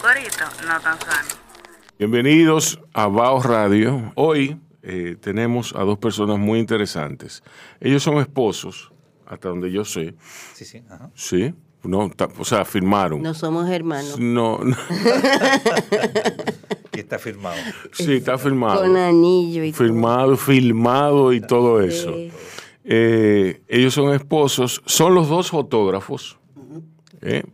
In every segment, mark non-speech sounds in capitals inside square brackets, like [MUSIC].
corito no tan sano. Bienvenidos a Baos Radio. Hoy eh, tenemos a dos personas muy interesantes. Ellos son esposos, hasta donde yo sé. Sí, sí. Ajá. Sí. No, o sea, firmaron. No somos hermanos. No, no. [LAUGHS] Y está firmado. sí, está firmado. Con anillo y todo. Firmado, filmado y todo eso. Eh, ellos son esposos, son los dos fotógrafos. ¿eh?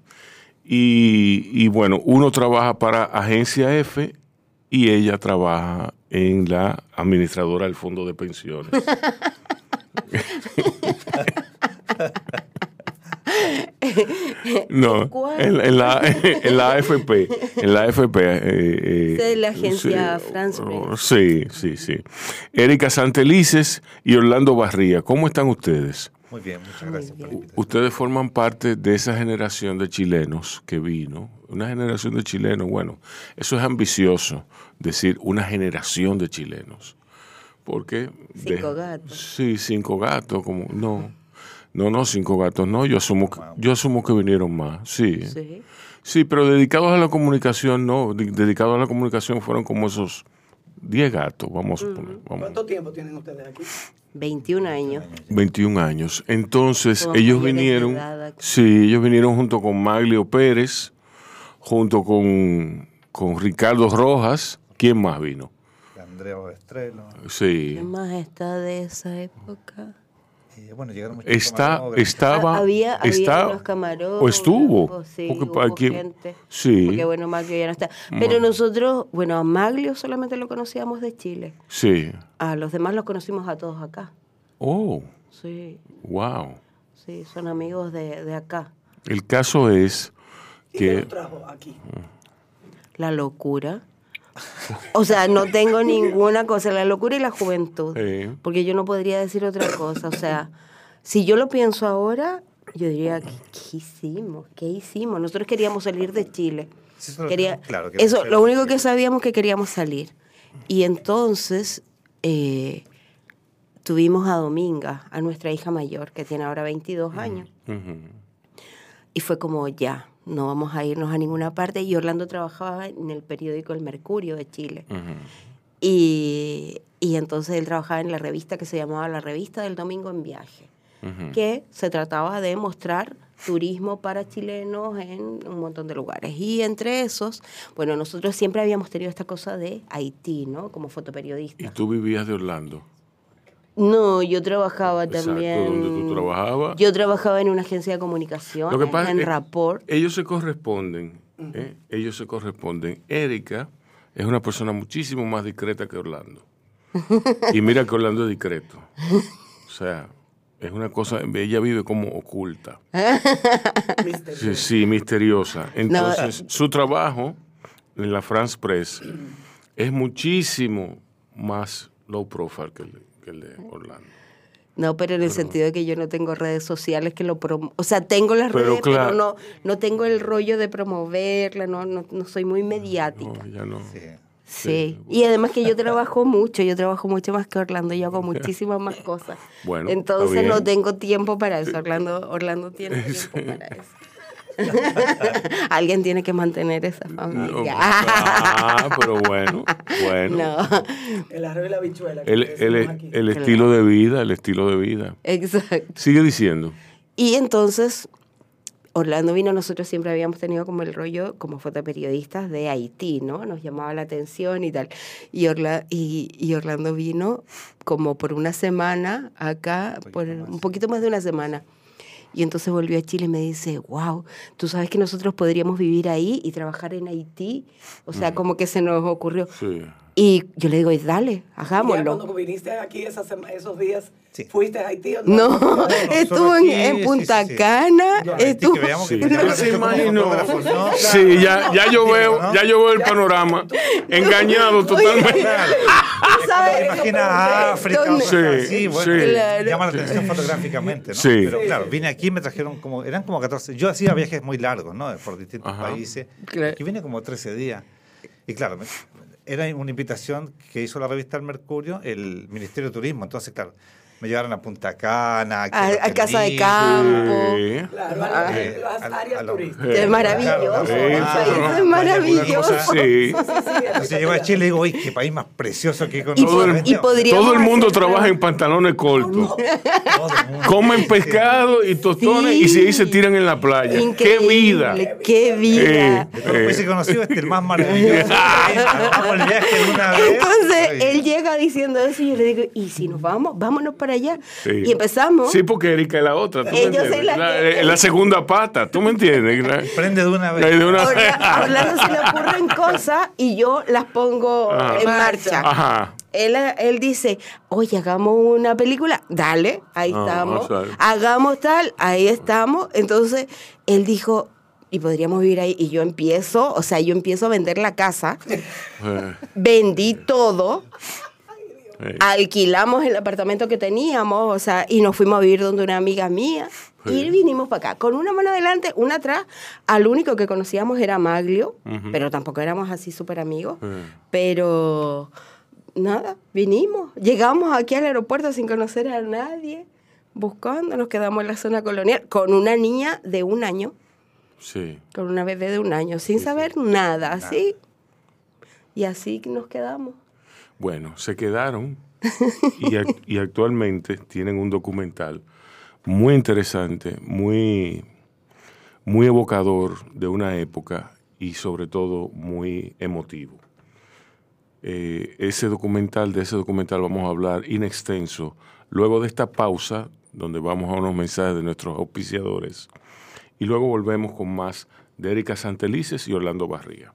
Y, y bueno, uno trabaja para Agencia F y ella trabaja en la administradora del Fondo de Pensiones. [LAUGHS] no, ¿Cuál? en, en la, [LAUGHS] en la AFP, en la AFP. eh, eh, la agencia sí, France oh, Sí, sí, sí. Erika Santelices y Orlando Barría, ¿cómo están ustedes? Muy bien, muchas gracias por la invitación. Ustedes forman parte de esa generación de chilenos que vino, una generación de chilenos, bueno, eso es ambicioso, decir una generación de chilenos. Porque... Cinco gatos. Sí, cinco gatos, como, no, no, no, cinco gatos, no, yo asumo, que, yo asumo que vinieron más, sí. Sí. Sí, pero dedicados a la comunicación, no, de- dedicados a la comunicación fueron como esos 10 gatos, vamos a suponer. Vamos. ¿Cuánto tiempo tienen ustedes aquí? 21 años. 21 años. Entonces, ellos vinieron, sí, ellos vinieron junto con Maglio Pérez, junto con, con Ricardo Rojas. ¿Quién más vino? Andrea Estrelo. Sí. ¿Qué más está de esa época? Y bueno, llegaron muchos Está, camarógrafos. estaba, Ah, había, había está, unos camarones. o estuvo. Sí, porque hubo aquí- gente. sí, Porque bueno, Maglio ya no está. Pero nosotros, bueno, a Maglio solamente lo conocíamos de Chile. sí. A los demás los conocimos a todos acá. Oh, Sí, wow. sí, son amigos de, de acá. El caso es ¿Y qué que los trajo aquí? La locura. O sea, no tengo [LAUGHS] ninguna cosa, la locura y la juventud. Sí. Porque yo no podría decir otra cosa. O sea, si yo lo pienso ahora, yo diría, ¿qué, qué hicimos? ¿Qué hicimos? Nosotros queríamos salir de Chile. Eso Quería, claro, que eso, lo único que sabíamos que queríamos salir. Y entonces eh, tuvimos a Dominga, a nuestra hija mayor, que tiene ahora 22 años. Ujú. Y fue como, ya, no vamos a irnos a ninguna parte. Y Orlando trabajaba en el periódico El Mercurio de Chile. Y, y entonces él trabajaba en la revista que se llamaba La Revista del Domingo en Viaje, que se trataba de mostrar turismo para chilenos en un montón de lugares. Y entre esos, bueno, nosotros siempre habíamos tenido esta cosa de Haití, ¿no? Como Y fotoperiodista. tú vivías de Orlando. No, yo trabajaba Exacto, también. donde tú trabajabas. Yo trabajaba en una agencia de comunicación, Lo que pasa en es- Rapport. Ellos se corresponden. ¿eh? Ellos se corresponden. Erika es una persona muchísimo más discreta que Orlando. Y mira que Orlando es discreto. O sea, es una cosa, ella vive como oculta. Sí, sí, misteriosa. Entonces, su trabajo en la France Press es muchísimo más low profile que el de, que el de Orlando. No, pero en el sentido de que yo no tengo redes sociales que lo promo O sea, tengo las Pero redes, claro. pero no, no tengo el rollo de promoverla, no, no, no soy muy mediática. No, ya no. Sí. Sí. Y además que yo [LAUGHS] trabajo mucho, yo trabajo mucho más que Orlando, yo hago [LAUGHS] muchísimas más cosas. Bueno, Entonces no tengo tiempo para eso. Orlando, Orlando tiene [LAUGHS] tiempo para eso. [LAUGHS] Alguien tiene que mantener esa No, familia. ah, pero bueno, bueno. No, El arroz y la bichuela. que El, el- el estilo de vida, el estilo de vida. exacto. Sigue diciendo. Y entonces, Orlando vino, nosotros siempre habíamos tenido como el rollo, como fotoperiodistas de Haití, ¿no? Nos llamaba la atención y tal. Y, Orla- y, y Orlando vino como por una semana acá, por un poquito más de una semana. Y entonces volvió a Chile y me dice, wow, tú sabes que nosotros podríamos vivir ahí y trabajar en Haití. O sea, como que se nos ocurrió. Sí. Y yo le digo, "Y dale, ¿Y ya hagámoslo. cuando viniste aquí esas esos días, Sí. fuiste a Haití o No, solo estuvo en, sí, Punta sí, sí. Cana. Haití, estuvo- que [LAUGHS] Sí. se ¿no? Sí, ya, ya yo veo, ¿no? ya yo veo el panorama. Engañado totalmente. ¿Tú sabes? Imagina África, Sí, sí, bueno, sí. Claro. llama la atención fotográficamente, ¿no? Sí. Pero claro, vine aquí, me trajeron como, eran como 14, yo hacía viajes muy largos, ¿no? Por distintos Ajá. países. Claro. Aquí vine como 13 días. Y claro, era una invitación que hizo la revista El Mercurio, el Ministerio de Turismo. Entonces, claro, me llevaron a Punta Cana, A- Casa de Campo. Sí. Claro, a las- Eh, áreas a turísticas. Es maravilloso. Es maravilloso. [LAUGHS] Sí. Entonces llego a Chile y digo, uy, qué país más precioso que Y, conocido. Todo el- y Todo mundo hacer trabaja en pantalones cortos. [LAUGHS] Comen pescado y tostones y ahí se tiran en la playa. ¡Qué vida! ¡Qué vida! He conocido, este es el más [LAUGHS] maravilloso. Entonces él llega diciendo eso y yo le digo, ¿y si nos vamos? Vámonos para allá. Sí. Y empezamos. Sí, porque Erika es la otra. ¿tú me Eh, la La, que- la segunda pata, ¿tú me entiendes? Prende de una vez. de una- a Orlando se le ocurren [LAUGHS] cosas y yo las pongo Ajá. en marcha. Ajá. Él, él dice, oye, hagamos una película. Dale, ahí Ah, estamos. Hagamos tal, ahí estamos. Entonces, él dijo, y podríamos vivir ahí. Y yo empiezo, o sea, yo empiezo a vender la casa. [LAUGHS] Eh, Vendí todo. Eh. Alquilamos el apartamento que teníamos, o sea, y nos fuimos a vivir donde una amiga mía. Y vinimos para acá, con una mano adelante, una atrás. Al único que conocíamos era Maglio, Ujú. pero tampoco éramos así súper amigos. Eh. Pero nada, vinimos. Llegamos aquí al aeropuerto sin conocer a nadie, buscando, nos quedamos en la zona colonial con una niña de un año, Sí. con una bebé de un año, sin saber nada, así. Y así nos quedamos. Bueno, se quedaron y, ac- [LAUGHS] y actualmente tienen un documental muy interesante, muy, muy evocador de una época y sobre todo muy emotivo. Eh, ese documental, de ese documental vamos a hablar in extenso luego de esta pausa donde vamos a unos mensajes de nuestros auspiciadores y luego volvemos con más de Erika Santelices y Orlando Barriga.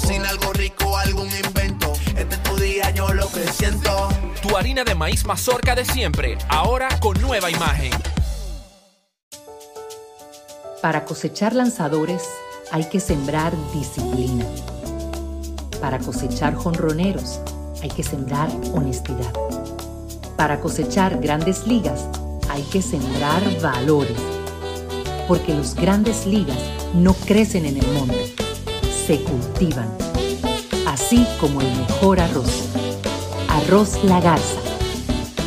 Cocina algo rico, algún invento. Este es tu día, yo lo que siento. Tu harina de maíz mazorca de siempre, ahora con nueva imagen. Para cosechar lanzadores hay que sembrar disciplina. Para cosechar jonroneros hay que sembrar honestidad. Para cosechar grandes ligas hay que sembrar valores. Porque los grandes ligas no crecen en el monte, se cultivan. Así como el mejor arroz. Arroz La Garza.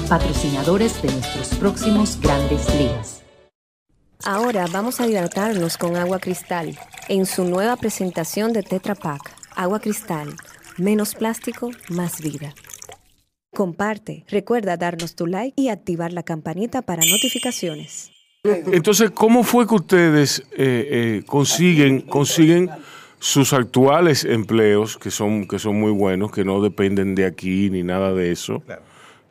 Patrocinadores de nuestros próximos grandes ligas. Ahora vamos a hidratarnos con agua cristal en su nueva presentación de Tetra Pak. Agua cristal, menos plástico, más vida. Comparte, recuerda darnos tu like y activar la campanita para notificaciones. Entonces, ¿cómo fue que ustedes eh, eh, consiguen, consiguen sus actuales empleos, que son, que son muy buenos, que no dependen de aquí ni nada de eso? Claro.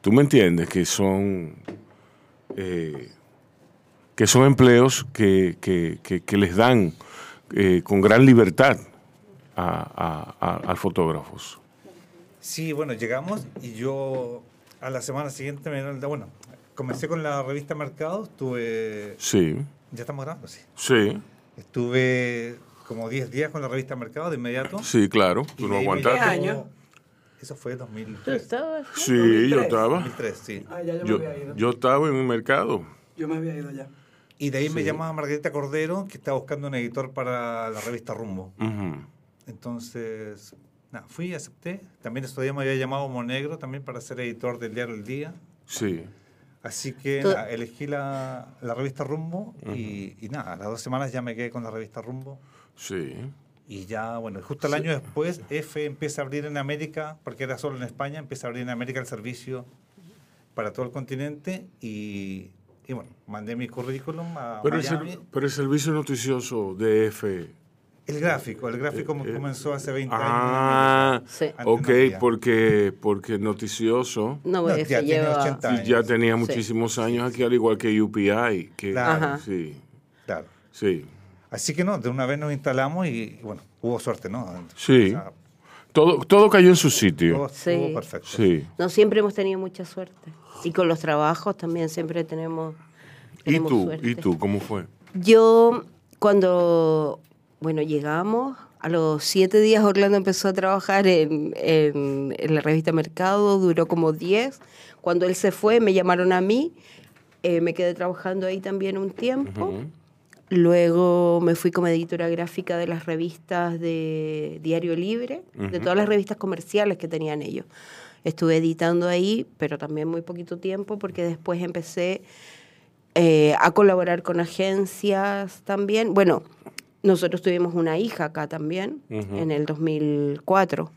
¿Tú me entiendes? Que son, eh, que son empleos que, que- que- que les dan eh, con gran libertad a, a- fotógrafos. Sí, bueno, llegamos y yo a la semana siguiente me dieron el- Bueno, comencé con la revista Mercado, estuve... Sí, ¿Ya estamos grabando? Sí. sí, Estuve como 10 días con la revista Mercado de inmediato. sí, claro. Tú de no aguantaste. ¿Qué llamó- año? Eso fue ¿Tú 2003. estabas? Sí, yo 2003. estaba. 2003, sí. Ah, ya yo, Yo, me había ido. yo estaba en un mercado. Yo me había ido ya. Y de ahí me llamaba Margarita Cordero, que estaba buscando un editor para la revista Rumbo. Ujú. Entonces, nada, fui, acepté. También estos días me había llamado Monegro también para ser editor del diario El Día. Sí. Así que Tú- nada, elegí la, la revista Rumbo y, y nada, a las dos semanas ya me quedé con la revista Rumbo. Sí. Y ya, bueno, justo el año después, F empieza a abrir en América, porque era solo en España, empieza a abrir en América el servicio para todo el continente y, y bueno, mandé mi currículum a Pero el, Miami. serv- pero el servicio noticioso de F. El gráfico, el gráfico Eh, eh, comenzó hace 20 Ah, años. Sí. Antes ok, porque, porque el noticioso No, No, ya lleva... 80 años. ya tenía Sí. muchísimos años aquí, al igual que UPI. Que, Claro. Sí, Claro. sí. Así que no, de una vez nos instalamos y, y bueno, hubo suerte, ¿no? Sí. O sea, Todo, todo cayó en su sitio. Todo Sí. estuvo perfecto. Sí. No siempre hemos tenido mucha suerte. Y con los trabajos también siempre tenemos, ¿Y tenemos tú? suerte. ¿Y tú? ¿Cómo fue? Yo, cuando, bueno, llegamos, a los siete días Orlando empezó a trabajar en, en- en la revista Mercado, duró como diez. Cuando él se fue, me llamaron a mí, eh, me quedé trabajando ahí también un tiempo. Ujú. Luego me fui como editora gráfica de las revistas de Diario Libre, de todas las revistas comerciales que tenían ellos. Estuve editando ahí, pero también muy poquito tiempo, porque después empecé eh, a colaborar con agencias también. Bueno, nosotros tuvimos una hija acá también, Ujú. en el 2004.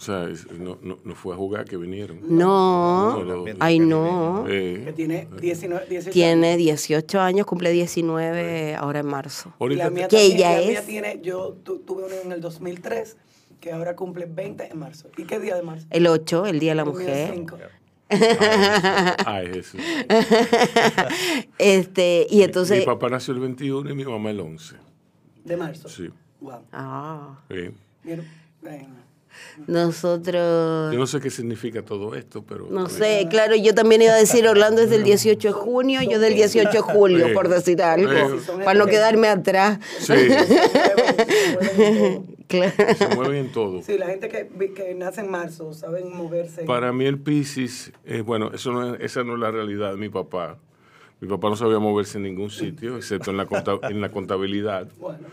O sea, es- no, no, no fue a jugar que vinieron. No, No, no. ay no. Eh, Que tiene 19, 18 Tiene 18 años, cumple 19 ahora en marzo. La mía, Que también, ella la mía es- tiene, yo tu- tuve una en el 2003, que ahora cumple 20 en marzo. ¿Y qué día de marzo? El 8, el Día de la El mío es Mujer. 5. [LAUGHS] Ay, Jesús. Este, y entonces... Mi papá nació el 21 y mi mamá el 11. De marzo. Sí. Wow. Ah, Sí. Bien, bueno. Nosotros... Yo no sé qué significa todo esto, pero... No sé, claro, yo también iba a decir [LAUGHS] Orlando es del 18 de junio, yo del 18 de julio, Sí. por decir algo, Sí. para no quedarme atrás. Sí, [LAUGHS] Claro. se mueven en todo. Sí, la gente que, que nace en marzo saben moverse. Para mí el Piscis, eh, bueno, eso no es- esa no es la realidad de mi papá. Mi papá no sabía moverse en ningún sitio, excepto en la, conta- en la contabilidad. Bueno,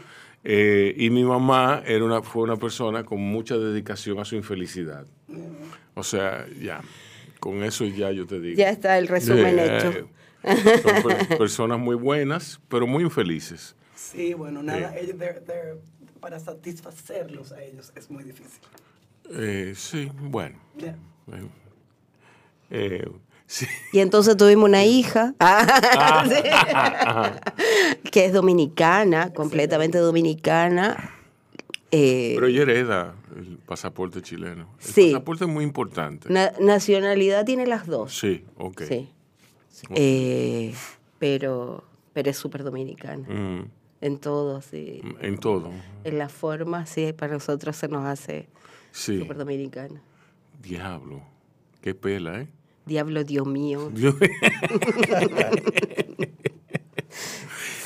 Eh, y mi mamá era una, fue una persona con mucha dedicación a su infelicidad. O sea, ya, con eso ya yo te digo. Ya está el resumen Eh, hecho. Son per- personas muy buenas, pero muy infelices. sí, bueno, nada, ellos, they're- they're- para satisfacerlos a ellos es muy difícil. Eh, sí, bueno. Yeah. Eh, eh, sí. Y entonces tuvimos una hija [LAUGHS] que es dominicana, completamente dominicana. Eh, Pero ella hereda el pasaporte chileno. El Sí. pasaporte es muy importante. na- nacionalidad tiene las dos. Sí, ok. Sí. Eh, pero, pero es súper dominicana. Mm, En todo, sí. en todo. En la forma, sí, para nosotros se nos hace Sí. súper dominicana. Diablo. Qué pela, ¿eh? Diablo, Dios mío. [LAUGHS]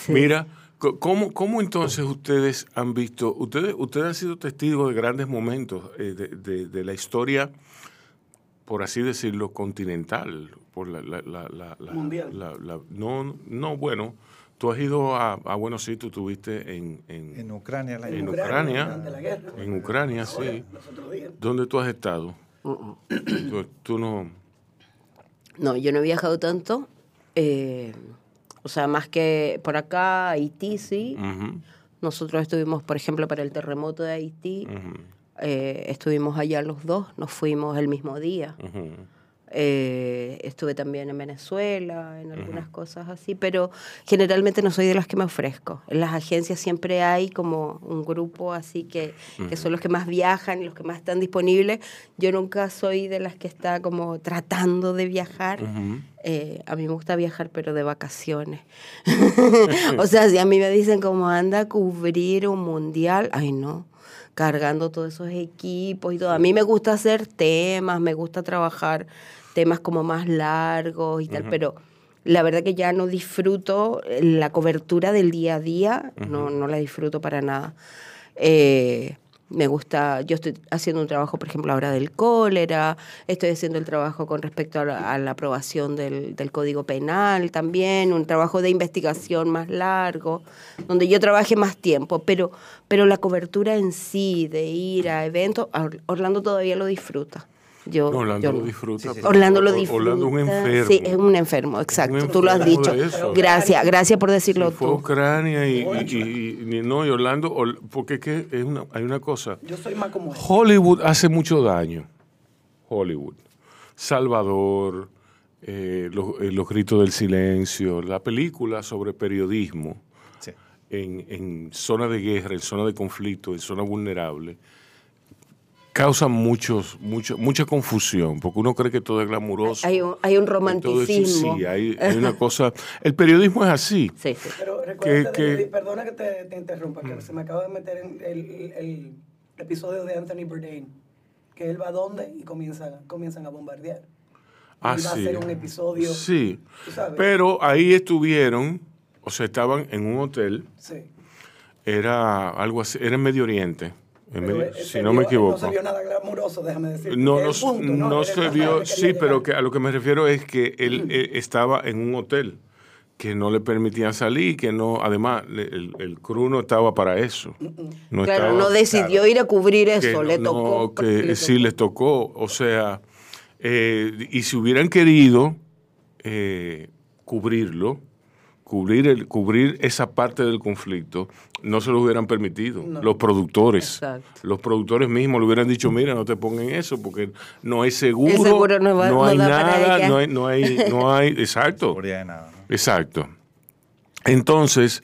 Mira, ¿cómo, ¿cómo entonces ustedes han visto, ustedes, ustedes han sido testigos de grandes momentos eh, de, de- de la historia, por así decirlo, continental, por la, la- la- la- la- Mundial. la- la- no, no, bueno, tú has ido a, a bueno, sí, tú estuviste en, en, En Ucrania, la en Ucrania, en Ucrania, sí. Días. ¿Dónde tú has estado? Tú, tú no... No, yo no he viajado tanto. eh, o sea, más que por acá, Haití, sí. Nosotros estuvimos, por ejemplo, para el terremoto de Haití. eh, estuvimos allá los dos, nos fuimos el mismo día. Eh, estuve también en Venezuela, en algunas cosas así, pero generalmente no soy de las que me ofrezco. En las agencias siempre hay como un grupo así que, que son los que más viajan y los que más están disponibles. Yo nunca soy de las que está como tratando de viajar. Eh, a mí me gusta viajar, pero de vacaciones. [LAUGHS] [LAUGHS] o sea, si a mí me dicen como anda a cubrir un mundial, ay no, cargando todos esos equipos y todo. A mí me gusta hacer temas, me gusta trabajar temas como más largos y tal, pero la verdad que ya no disfruto la cobertura del día a día, no, no la disfruto para nada. Eh, me gusta, yo estoy haciendo un trabajo, por ejemplo, ahora del cólera, estoy haciendo el trabajo con respecto a la, aprobación del, del Código Penal también, un trabajo de investigación más largo, donde yo trabaje más tiempo, pero, pero la cobertura en sí, de ir a eventos, Or- Orlando todavía lo disfruta. Yo, Orlando yo lo disfruta. Orlando lo disfruta. Orlando es un enfermo. Sí, es un enfermo, exacto. Tú lo has enfermo dicho. Gracias, gracias por decirlo Sí, fue tú. Ucrania y, y- y- y- no, y Orlando, Or- porque es que es una, hay una cosa. Yo soy más como. Hollywood hace mucho daño. Hollywood. Salvador, eh, los, eh, los gritos del silencio, la película sobre periodismo Sí. en, en zona de guerra, en zona de conflicto, en zona vulnerable, causan muchos, mucho, mucha confusión, porque uno cree que todo es glamuroso. Hay un, hay un romanticismo. sí, hay, [LAUGHS] hay una cosa. El periodismo es así. Sí, sí. Pero recuerda, que- perdona que te, te interrumpa, que se me acaba de meter en el, el- el episodio de Anthony Bourdain, que él va donde y comienzan, comienzan a bombardear. Ah, y va a sí. ser un episodio. Sí. Pero ahí estuvieron, o sea, estaban en un hotel, Sí. era algo así, era en Medio Oriente, en Pero si se no me equivoco. No se vio nada glamuroso, déjame decir. No, no, punto, no se vio, sí, pero que a lo que me refiero es que él eh, estaba en un hotel, que no le permitían salir, que no, además, le- el, el crew no estaba para eso. No claro, estaba- no decidió ir a cubrir eso, no- le no, tocó. que le sí les tocó, o sea, eh, y si hubieran querido eh, cubrirlo, cubrir, el, cubrir esa parte del conflicto, no se lo hubieran permitido. Los productores, Exacto. los productores mismos le hubieran dicho, mira, no te pongan eso porque no hay seguro, no va- no hay nada, no hay, no hay, no [LAUGHS] hay, exacto. De nada, ¿no? Exacto. Entonces,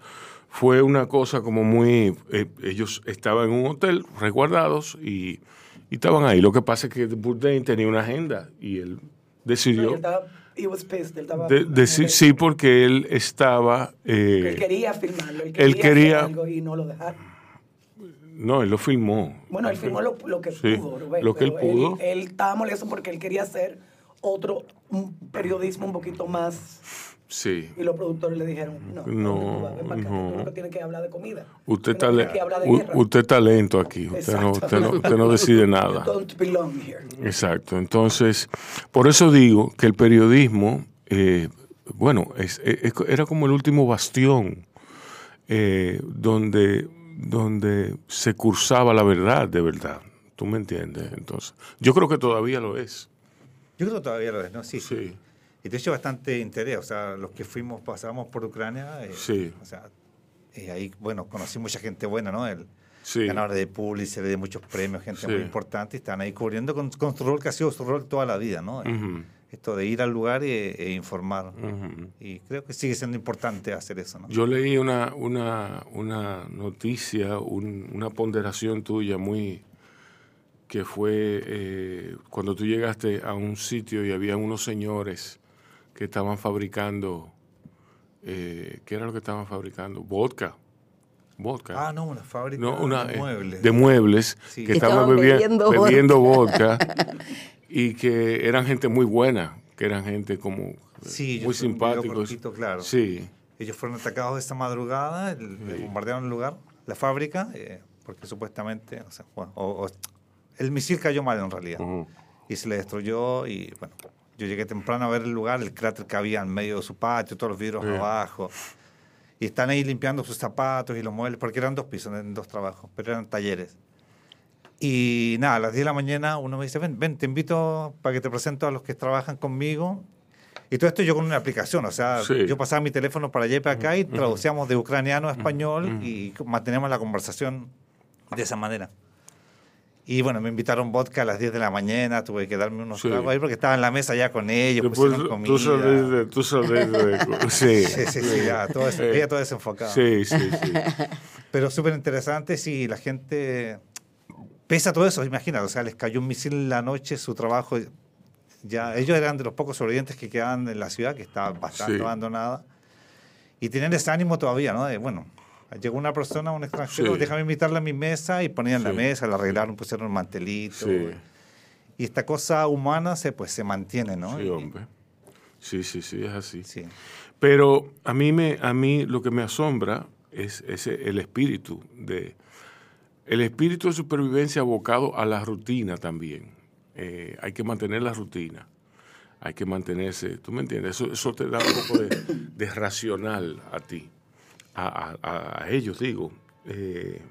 fue una cosa como muy... eh, ellos estaban en un hotel resguardados y, y estaban ahí. Lo que pasa es que Bourdain tenía una agenda y él decidió... estaba, he was pissed, él estaba de- decir- sí, porque él estaba... eh, Él quería filmarlo, él quería, él quería- hacer algo y no lo dejaron. no, él lo filmó. Bueno, él filmó lo, lo que Sí, pudo, Rubén, lo que él pudo. Él, estaba molesto porque él quería hacer otro un periodismo un poquito más Sí. y los productores le dijeron, no, No, ¿dónde tú no. tú que tienes que hablar de comida. Usted no está, usted lento aquí. Usted no, Exacto. usted, no, usted no decide nada. You don't belong here. Exacto. Entonces, por eso digo que el periodismo, eh, bueno, es- es- era como el último bastión eh, donde, donde se cursaba la verdad de verdad. ¿Tú me entiendes? Entonces, yo creo que todavía lo es. Yo creo que todavía lo es, ¿no? Sí. Sí. Y de hecho bastante interés, o sea, los que fuimos, pasamos por Ucrania, eh, Sí. o sea, eh, ahí, bueno, conocí mucha gente buena, ¿no? El Sí. ganador de Pulitzer, de muchos premios, gente Sí. muy importante, y están ahí cubriendo con, con su rol que ha sido su rol toda la vida, ¿no? Eh. Esto de ir al lugar e, e informar. Y creo que sigue siendo importante hacer eso, ¿no? Yo leí una, una, una noticia, un- una ponderación tuya muy que fue eh, cuando tú llegaste a un sitio y había unos señores que estaban fabricando, eh, ¿qué era lo que estaban fabricando? Vodka. Vodka. Ah, no, una fábrica No, una, de eh, muebles. de muebles Sí. que Que estaban estaban bebi- bebiendo bebiendo vodka [LAUGHS] y que eran gente muy buena, que eran gente como Sí, yo muy simpáticos. cortito, claro. Sí. Ellos fueron atacados esta madrugada, el- le bombardearon el lugar, la fábrica, eh, porque supuestamente, o sea, bueno, o- o- el misil cayó mal en realidad y se le destruyó y bueno, yo llegué temprano a ver el lugar, el cráter que había en medio de su patio, todos los vidrios Sí. abajo. Y están ahí limpiando sus zapatos y los muebles, porque eran dos pisos, en dos trabajos, pero eran talleres. Y nada, a las 10 de la mañana uno me dice, ven, ven, te invito para que te presento a los que trabajan conmigo. Y todo esto yo con una aplicación, o sea, Sí. yo pasaba mi teléfono para allá y para acá y traducíamos de ucraniano a español y manteníamos la conversación de esa manera. Y bueno, me invitaron vodka a las 10 de la mañana, tuve que darme unos Sí. tragos ahí porque estaba en la mesa ya con ellos, Después pusieron comida. tú saliste, tú saliste de... [LAUGHS] Sí, Sí, sí, sí, ya, todo, Eh, ya todo desenfocado. Sí, sí, sí. [LAUGHS] Pero súper interesante, sí, la gente pesa todo eso, imagínate, o sea, les cayó un misil en la noche, su trabajo, ya, ellos eran de los pocos sobrevivientes que quedaban en la ciudad, que estaba bastante Sí. abandonada, y tienen ese ánimo todavía, ¿no? De, bueno, llegó una persona, un extranjero, Sí. déjame invitarla a mi mesa, y ponían la mesa, la arreglaron, pusieron un mantelito, Sí. y esta cosa humana se, pues, se mantiene, ¿no? Sí, hombre. Sí, sí, sí, es así. sí. Pero a mí, me, a mí lo que me asombra es ese, el espíritu de el espíritu de supervivencia abocado a la rutina también. Eh, hay que mantener la rutina. Hay que mantenerse, ¿tú me entiendes? Eso, eso te da un poco de, de racional a ti, a, a- a ellos, digo. Eh,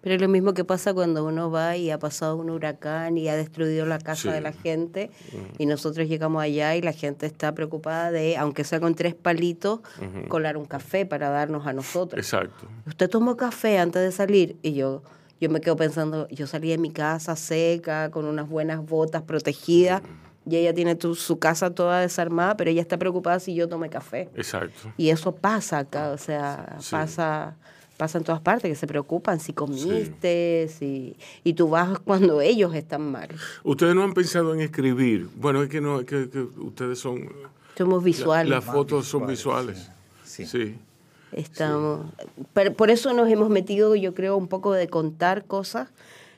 Pero es lo mismo que pasa cuando uno va y ha pasado un huracán y ha destruido la casa Sí. Mm. de la gente y nosotros llegamos allá y la gente está preocupada de, aunque sea con tres palitos, colar un café para darnos a nosotros. exacto. ¿Usted tomó café antes de salir? Y yo, yo me quedo pensando, yo salí de mi casa seca, con unas buenas botas protegidas, y ella tiene tu- su casa toda desarmada, pero ella está preocupada si yo tomé café. Exacto. Y eso pasa acá, o sea, Sí. pasa, pasa en todas partes, que se preocupan si comiste, si, y tú vas cuando ellos están mal. Ustedes no han pensado en escribir. Bueno, es que no, es que, que ustedes son. Somos la- visuales. las fotos son visuales. Sí. sí. Estamos, pero por eso nos hemos metido, yo creo, un poco de contar cosas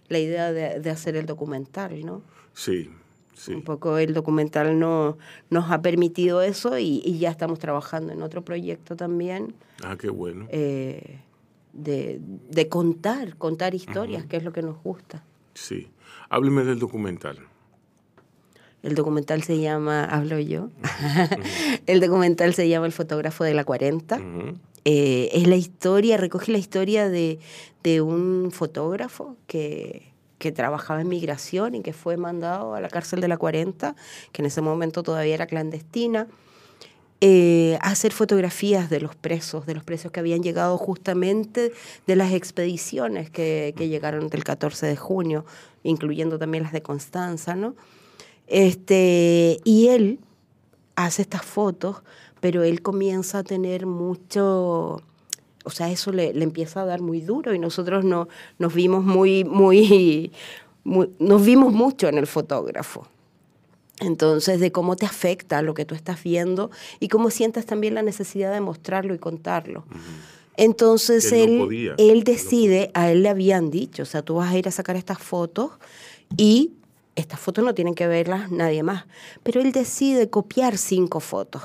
la idea de, de hacer el documental, ¿no? Sí, sí. Un poco el documental no, nos ha permitido eso y, y ya estamos trabajando en otro proyecto también Ah, qué bueno. eh, de, de contar, contar historias, que es lo que nos gusta. Sí. Hábleme del documental. El documental se llama, hablo yo, [LAUGHS] el documental se llama El fotógrafo de la 40. Ujú. Eh, es la historia, recoge la historia de, de un fotógrafo que, que trabajaba en migración y que fue mandado a la cárcel de la 40, que en ese momento todavía era clandestina, eh, a hacer fotografías de los presos, de los presos que habían llegado justamente de las expediciones que, que llegaron del 14 de junio, incluyendo también las de Constanza, ¿no? Este, y él hace estas fotos, pero él comienza a tener mucho, o sea, eso le, le empieza a dar muy duro y nosotros no, nos vimos muy, muy, muy- nos vimos mucho en el fotógrafo. Entonces, de cómo te afecta lo que tú estás viendo y cómo sientes también la necesidad de mostrarlo y contarlo. Entonces, él no él, podía. él decide, a él le habían dicho, o sea, tú vas a ir a sacar estas fotos y estas fotos no tienen que verlas nadie más. Pero él decide copiar cinco fotos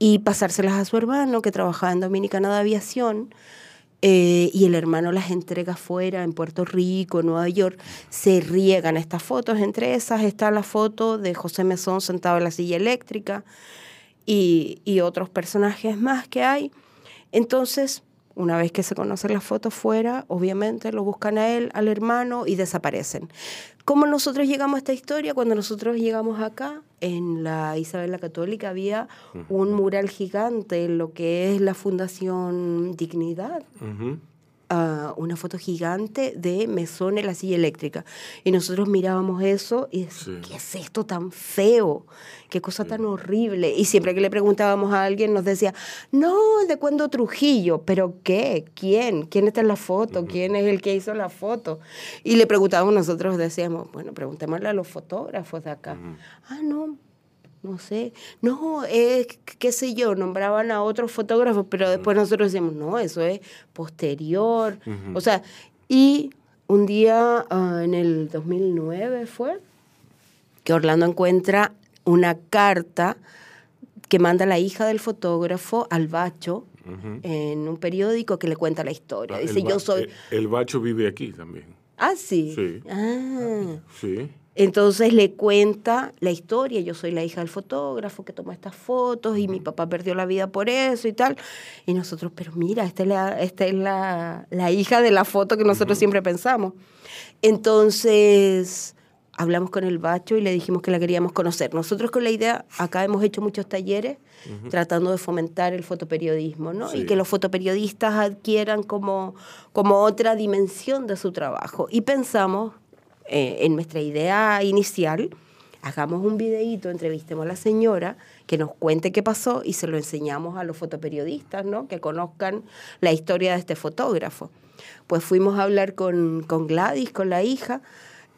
y pasárselas a su hermano que trabajaba en Dominicana de Aviación. eh, y el hermano las entrega fuera en Puerto Rico, en Nueva York. Se riegan estas fotos. Entre esas está la foto de José Mesón sentado en la silla eléctrica y, y otros personajes más que hay. Entonces, una vez que se conocen las fotos fuera, obviamente lo buscan a él, al hermano y desaparecen. ¿Cómo nosotros llegamos a esta historia? Cuando nosotros llegamos acá, en la Isabel la Católica había un mural gigante en lo que es la Fundación Dignidad. Ah, una foto gigante de Mesón en la silla eléctrica. Y nosotros mirábamos eso y decíamos, Sí. ¿qué es esto tan feo? ¿Qué cosa tan horrible? Y siempre que le preguntábamos a alguien nos decía, no, ¿de cuándo Trujillo? ¿Pero qué? ¿Quién? ¿Quién está en la foto? ¿Quién es el que hizo la foto? Y le preguntábamos nosotros, decíamos, bueno, preguntémosle a los fotógrafos de acá. Ah, no, no sé, no, es, qué sé yo, nombraban a otros fotógrafos, pero después nosotros decíamos, no, eso es posterior. O sea, y un día ah, en el 2009 fue que Orlando encuentra una carta que manda la hija del fotógrafo al bacho en un periódico que le cuenta la historia. Ah, Dice, el yo soy... El, el bacho vive aquí también. Ah, sí. Sí. Ah. Sí. Entonces le cuenta la historia, yo soy la hija del fotógrafo que tomó estas fotos y mi papá perdió la vida por eso y tal. Y nosotros, pero mira, esta es la, esta es la, la hija de la foto que nosotros siempre pensamos. Entonces hablamos con el bacho y le dijimos que la queríamos conocer. Nosotros con la idea, acá hemos hecho muchos talleres tratando de fomentar el fotoperiodismo, ¿no? Y que los fotoperiodistas adquieran como, como otra dimensión de su trabajo. Y pensamos, eh, en nuestra idea inicial, hagamos un videíto, entrevistemos a la señora, que nos cuente qué pasó y se lo enseñamos a los fotoperiodistas, ¿no? Que conozcan la historia de este fotógrafo. Pues fuimos a hablar con, con Gladys, con la hija,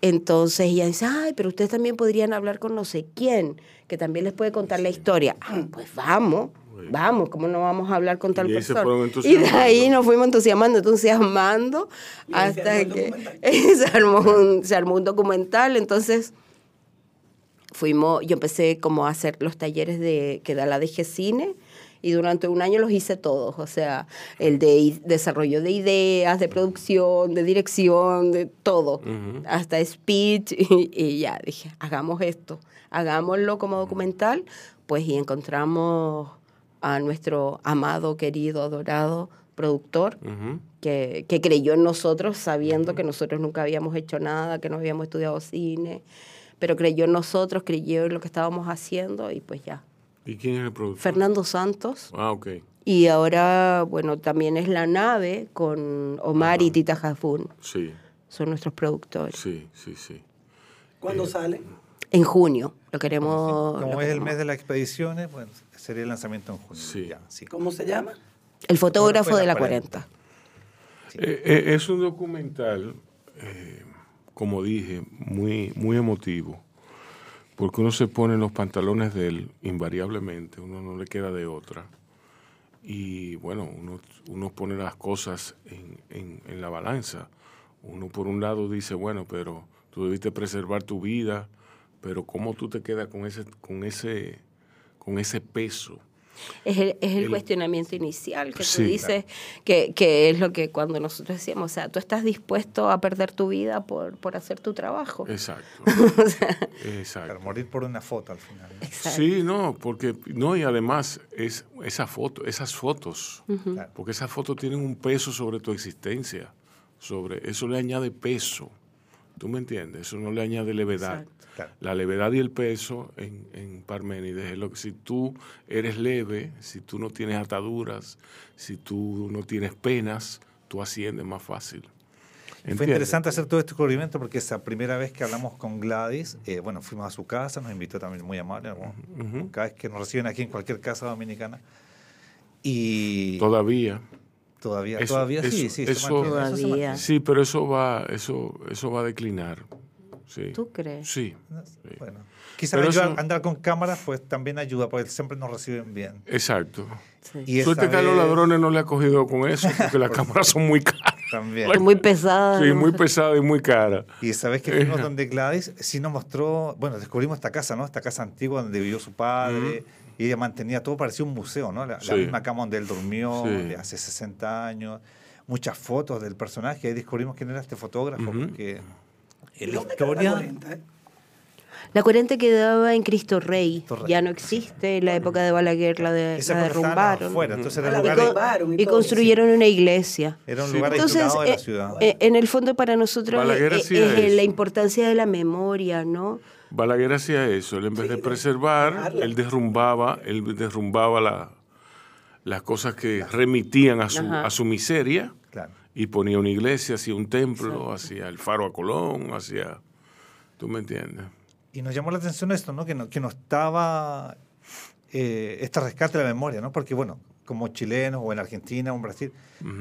entonces ella dice, ay, pero ustedes también podrían hablar con no sé quién, que también les puede contar la historia. Ah, pues vamos, vamos, ¿cómo no vamos a hablar con tal Y persona? [LAUGHS] y de ahí nos fuimos entusiasmando, entusiasmando, Y ahí se hasta que [LAUGHS] se, armó un, se armó un documental. Entonces fuimos, yo empecé como a hacer los talleres de, que da la DG Cine y durante un año los hice todos, o sea, el de i- desarrollo de ideas, de producción, de dirección, de todo, hasta speech [LAUGHS] y, y ya dije, hagamos esto, hagámoslo como documental, pues y encontramos a nuestro amado, querido, adorado productor que, que creyó en nosotros sabiendo que nosotros nunca habíamos hecho nada, que no habíamos estudiado cine, pero creyó en nosotros, creyó en lo que estábamos haciendo y pues ya. ¿Y quién es el productor? Fernando Santos Ah, ok. y ahora, bueno, también es La Nave con Omar y Tita Jafún, Sí, son nuestros productores. sí, sí, sí. ¿Cuándo sale? En junio, lo queremos... Como lo es el mes de las expediciones, bueno, sería el lanzamiento en junio. Sí. ya, sí. ¿Cómo se llama? El fotógrafo de la 40. 40. Eh, eh, es un documental, eh, como dije, muy, muy emotivo, porque uno se pone en los pantalones de él invariablemente, uno no le queda de otra. Y bueno, uno, uno pone las cosas en, en- en la balanza. uno por un lado dice, bueno, pero tú debiste preservar tu vida, pero ¿cómo tú te quedas con ese, con ese, con ese peso? Es el, es el, El- cuestionamiento inicial que tú Sí. dices, que, que es lo que cuando nosotros decíamos, o sea, tú estás dispuesto a perder tu vida por, por hacer tu trabajo. Exacto. [LAUGHS] O sea, Exacto. Para morir por una foto al final. ¿no? exacto. Sí, no, porque no y además es esa foto, esas fotos, porque esas fotos tienen un peso sobre tu existencia, sobre eso le añade peso. ¿Tú me entiendes? Eso no le añade levedad. Exacto. La levedad y el peso en, en Parménides es lo que si tú eres leve, si tú no tienes ataduras, si tú no tienes penas, tú asciendes más fácil. Fue interesante hacer todo este descubrimiento porque esa primera vez que hablamos con Gladys, eh, bueno, fuimos a su casa, nos invitó también muy amable, cada vez que nos reciben aquí en cualquier casa dominicana. Y Todavía. Todavía, Eso- todavía sí, eso- sí, eso- Todavía. Sí, pero eso va, eso, eso va a declinar. Sí. ¿Tú crees? Sí. Bueno, quizás ayudar- andar con cámaras pues también ayuda porque siempre nos reciben bien. Exacto. Sí. Y Suerte que a los ladrones no le ha cogido con eso, porque las [LAUGHS] cámaras son muy caras. También. Muy pesadas. Sí, ¿no? muy pesadas y muy caras. Y esa vez que fuimos donde Gladys, sí nos mostró, bueno, descubrimos esta casa, ¿no? Esta casa antigua donde vivió su padre. Y ella mantenía todo, parecía un museo, ¿no? La, la Sí. misma cama donde él durmió, Sí. de hace 60 años. Muchas fotos del personaje. Ahí descubrimos quién era este fotógrafo, Ujú. porque ¿Y en la la historia... 40, eh? La 40 quedaba en Cristo Rey. Cristo Rey. Ya no existe. En la época de Balaguer la, de, Esa la derrumbaron. afuera, entonces era un la lugar, y, y construyeron una iglesia. era un Sí. lugar Entonces, aislado de la eh, ciudad. eh, en el fondo para nosotros es, eso. la importancia de la memoria, ¿no? Balaguer hacía eso. Él en vez de preservar, él derrumbaba, él derrumbaba la- las cosas que remitían a su, a su miseria Claro. y ponía una iglesia, hacía un templo, hacía el faro a Colón, hacía... ¿Tú me entiendes? Y nos llamó la atención esto, ¿no? Que no, que no estaba eh, este rescate de la memoria, ¿no? Porque, bueno, como chilenos o en Argentina o en Brasil,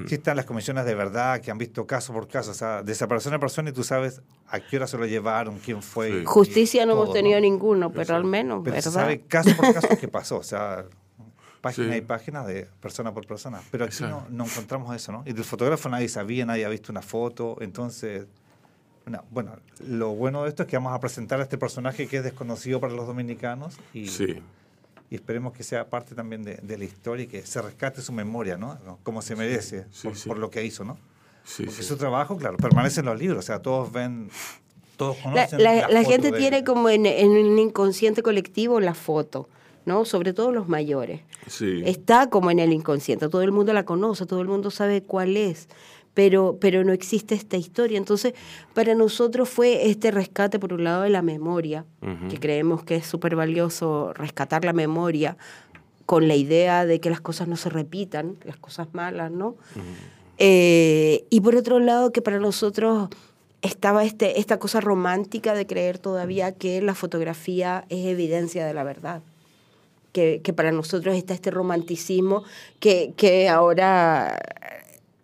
sí están las comisiones de verdad que han visto caso por caso. O sea, desapareció una persona y tú sabes a qué hora se lo llevaron, quién fue. Sí. Justicia no hemos todo, tenido ¿no? ninguno, pero al menos, Pero se ¿verdad? sabe caso por caso qué pasó. O sea, [LAUGHS] páginas Sí. y páginas de persona por persona. Pero aquí no, no encontramos eso, ¿no? Y del fotógrafo nadie sabía, nadie había visto una foto. Entonces, no, bueno, lo bueno de esto es que vamos a presentar a este personaje que es desconocido para los dominicanos y, Sí. Y esperemos que sea parte también de, de la historia y que se rescate su memoria, ¿no? Como se merece sí, por, sí. por lo que hizo, ¿no? Sí, Porque sí. su trabajo, claro, permanece en los libros. O sea, todos ven, todos La, conocen. la- la la foto gente tiene él. como en, en el inconsciente colectivo la foto, ¿no? Sobre todo los mayores. Sí. Está como en el inconsciente, todo el mundo la conoce, todo el mundo sabe cuál es, pero, pero no existe esta historia. Entonces, para nosotros fue este rescate, por un lado, de la memoria, Ujú. que creemos que es súper valioso rescatar la memoria con la idea de que las cosas no se repitan, las cosas malas, ¿no? Eh, y por otro lado, que para nosotros estaba este, esta cosa romántica de creer todavía que la fotografía es evidencia de la verdad. Que, que para nosotros está este romanticismo que, que ahora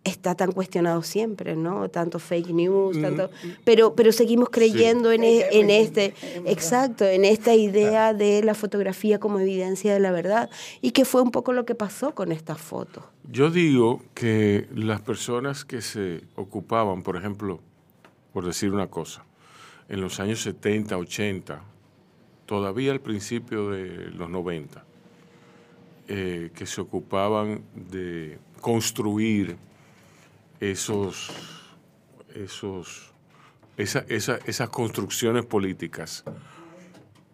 está tan cuestionado siempre, ¿no? Tanto fake news, tanto, pero, pero seguimos creyendo en, en este, exacto, en esta idea de la fotografía como evidencia de la verdad. Y que fue un poco lo que pasó con estas fotos. Yo digo que las personas que se ocupaban, por ejemplo, por decir una cosa, en los años 70, 80, todavía al principio de los 90, eh, que se ocupaban de construir esos, esos, esa- esa- esas construcciones políticas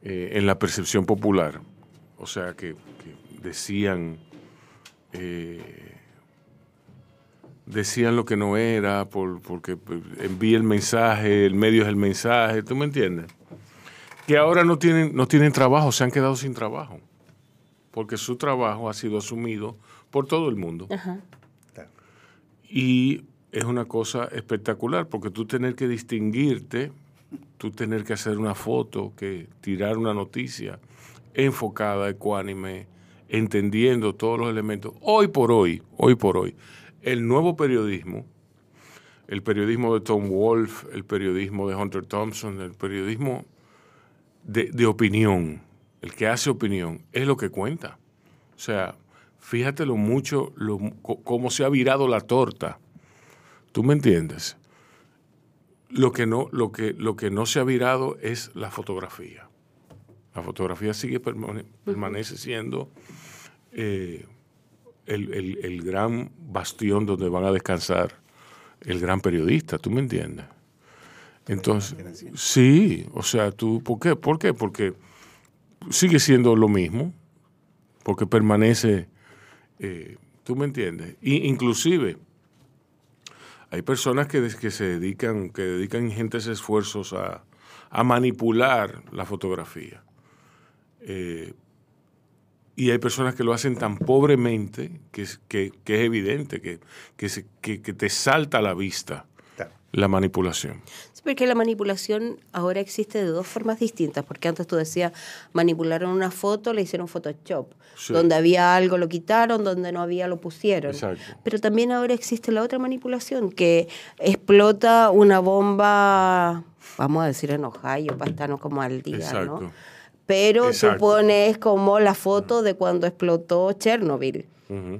eh, en la percepción popular. O sea, que, que decían, eh, decían lo que no era, por, porque envía el mensaje, el medio es el mensaje, ¿tú me entiendes? Que ahora no tienen, no tienen trabajo, se han quedado sin trabajo, porque su trabajo ha sido asumido por todo el mundo. Ajá. Y es una cosa espectacular, porque tú tener que distinguirte, tú tener que hacer una foto, que tirar una noticia enfocada, ecuánime, entendiendo todos los elementos. Hoy por hoy, hoy por hoy, el nuevo periodismo, el periodismo de Tom Wolfe, el periodismo de Hunter Thompson, el periodismo de, de opinión, el que hace opinión, es lo que cuenta. O sea, fíjate lo mucho, lo, cómo se ha virado la torta. ¿Tú me entiendes? lo que no, lo que, lo que no se ha virado es la fotografía. La fotografía sigue permane- permanece siendo eh, el, el- el gran bastión donde van a descansar el gran periodista, ¿tú me entiendes? Entonces, sí, o sea, tú, ¿por qué? ¿Por qué? Porque sigue siendo lo mismo, porque permanece, eh, ¿tú me entiendes? Y inclusive hay personas que, que se dedican, que dedican ingentes esfuerzos a, a manipular la fotografía. Eh, y hay personas que lo hacen tan pobremente que que, que es evidente, que, que, te salta a la vista. La manipulación. Sí, porque la manipulación ahora existe de dos formas distintas, porque antes tú decías, manipularon una foto, le hicieron Photoshop. Sí. Donde había algo lo quitaron, donde no había lo pusieron. Exacto. Pero también ahora existe la otra manipulación, que explota una bomba, vamos a decir en Ohio, para estarnos como al día, Exacto. ¿no? Pero Exacto. tú pones como la foto de cuando explotó Chernobyl.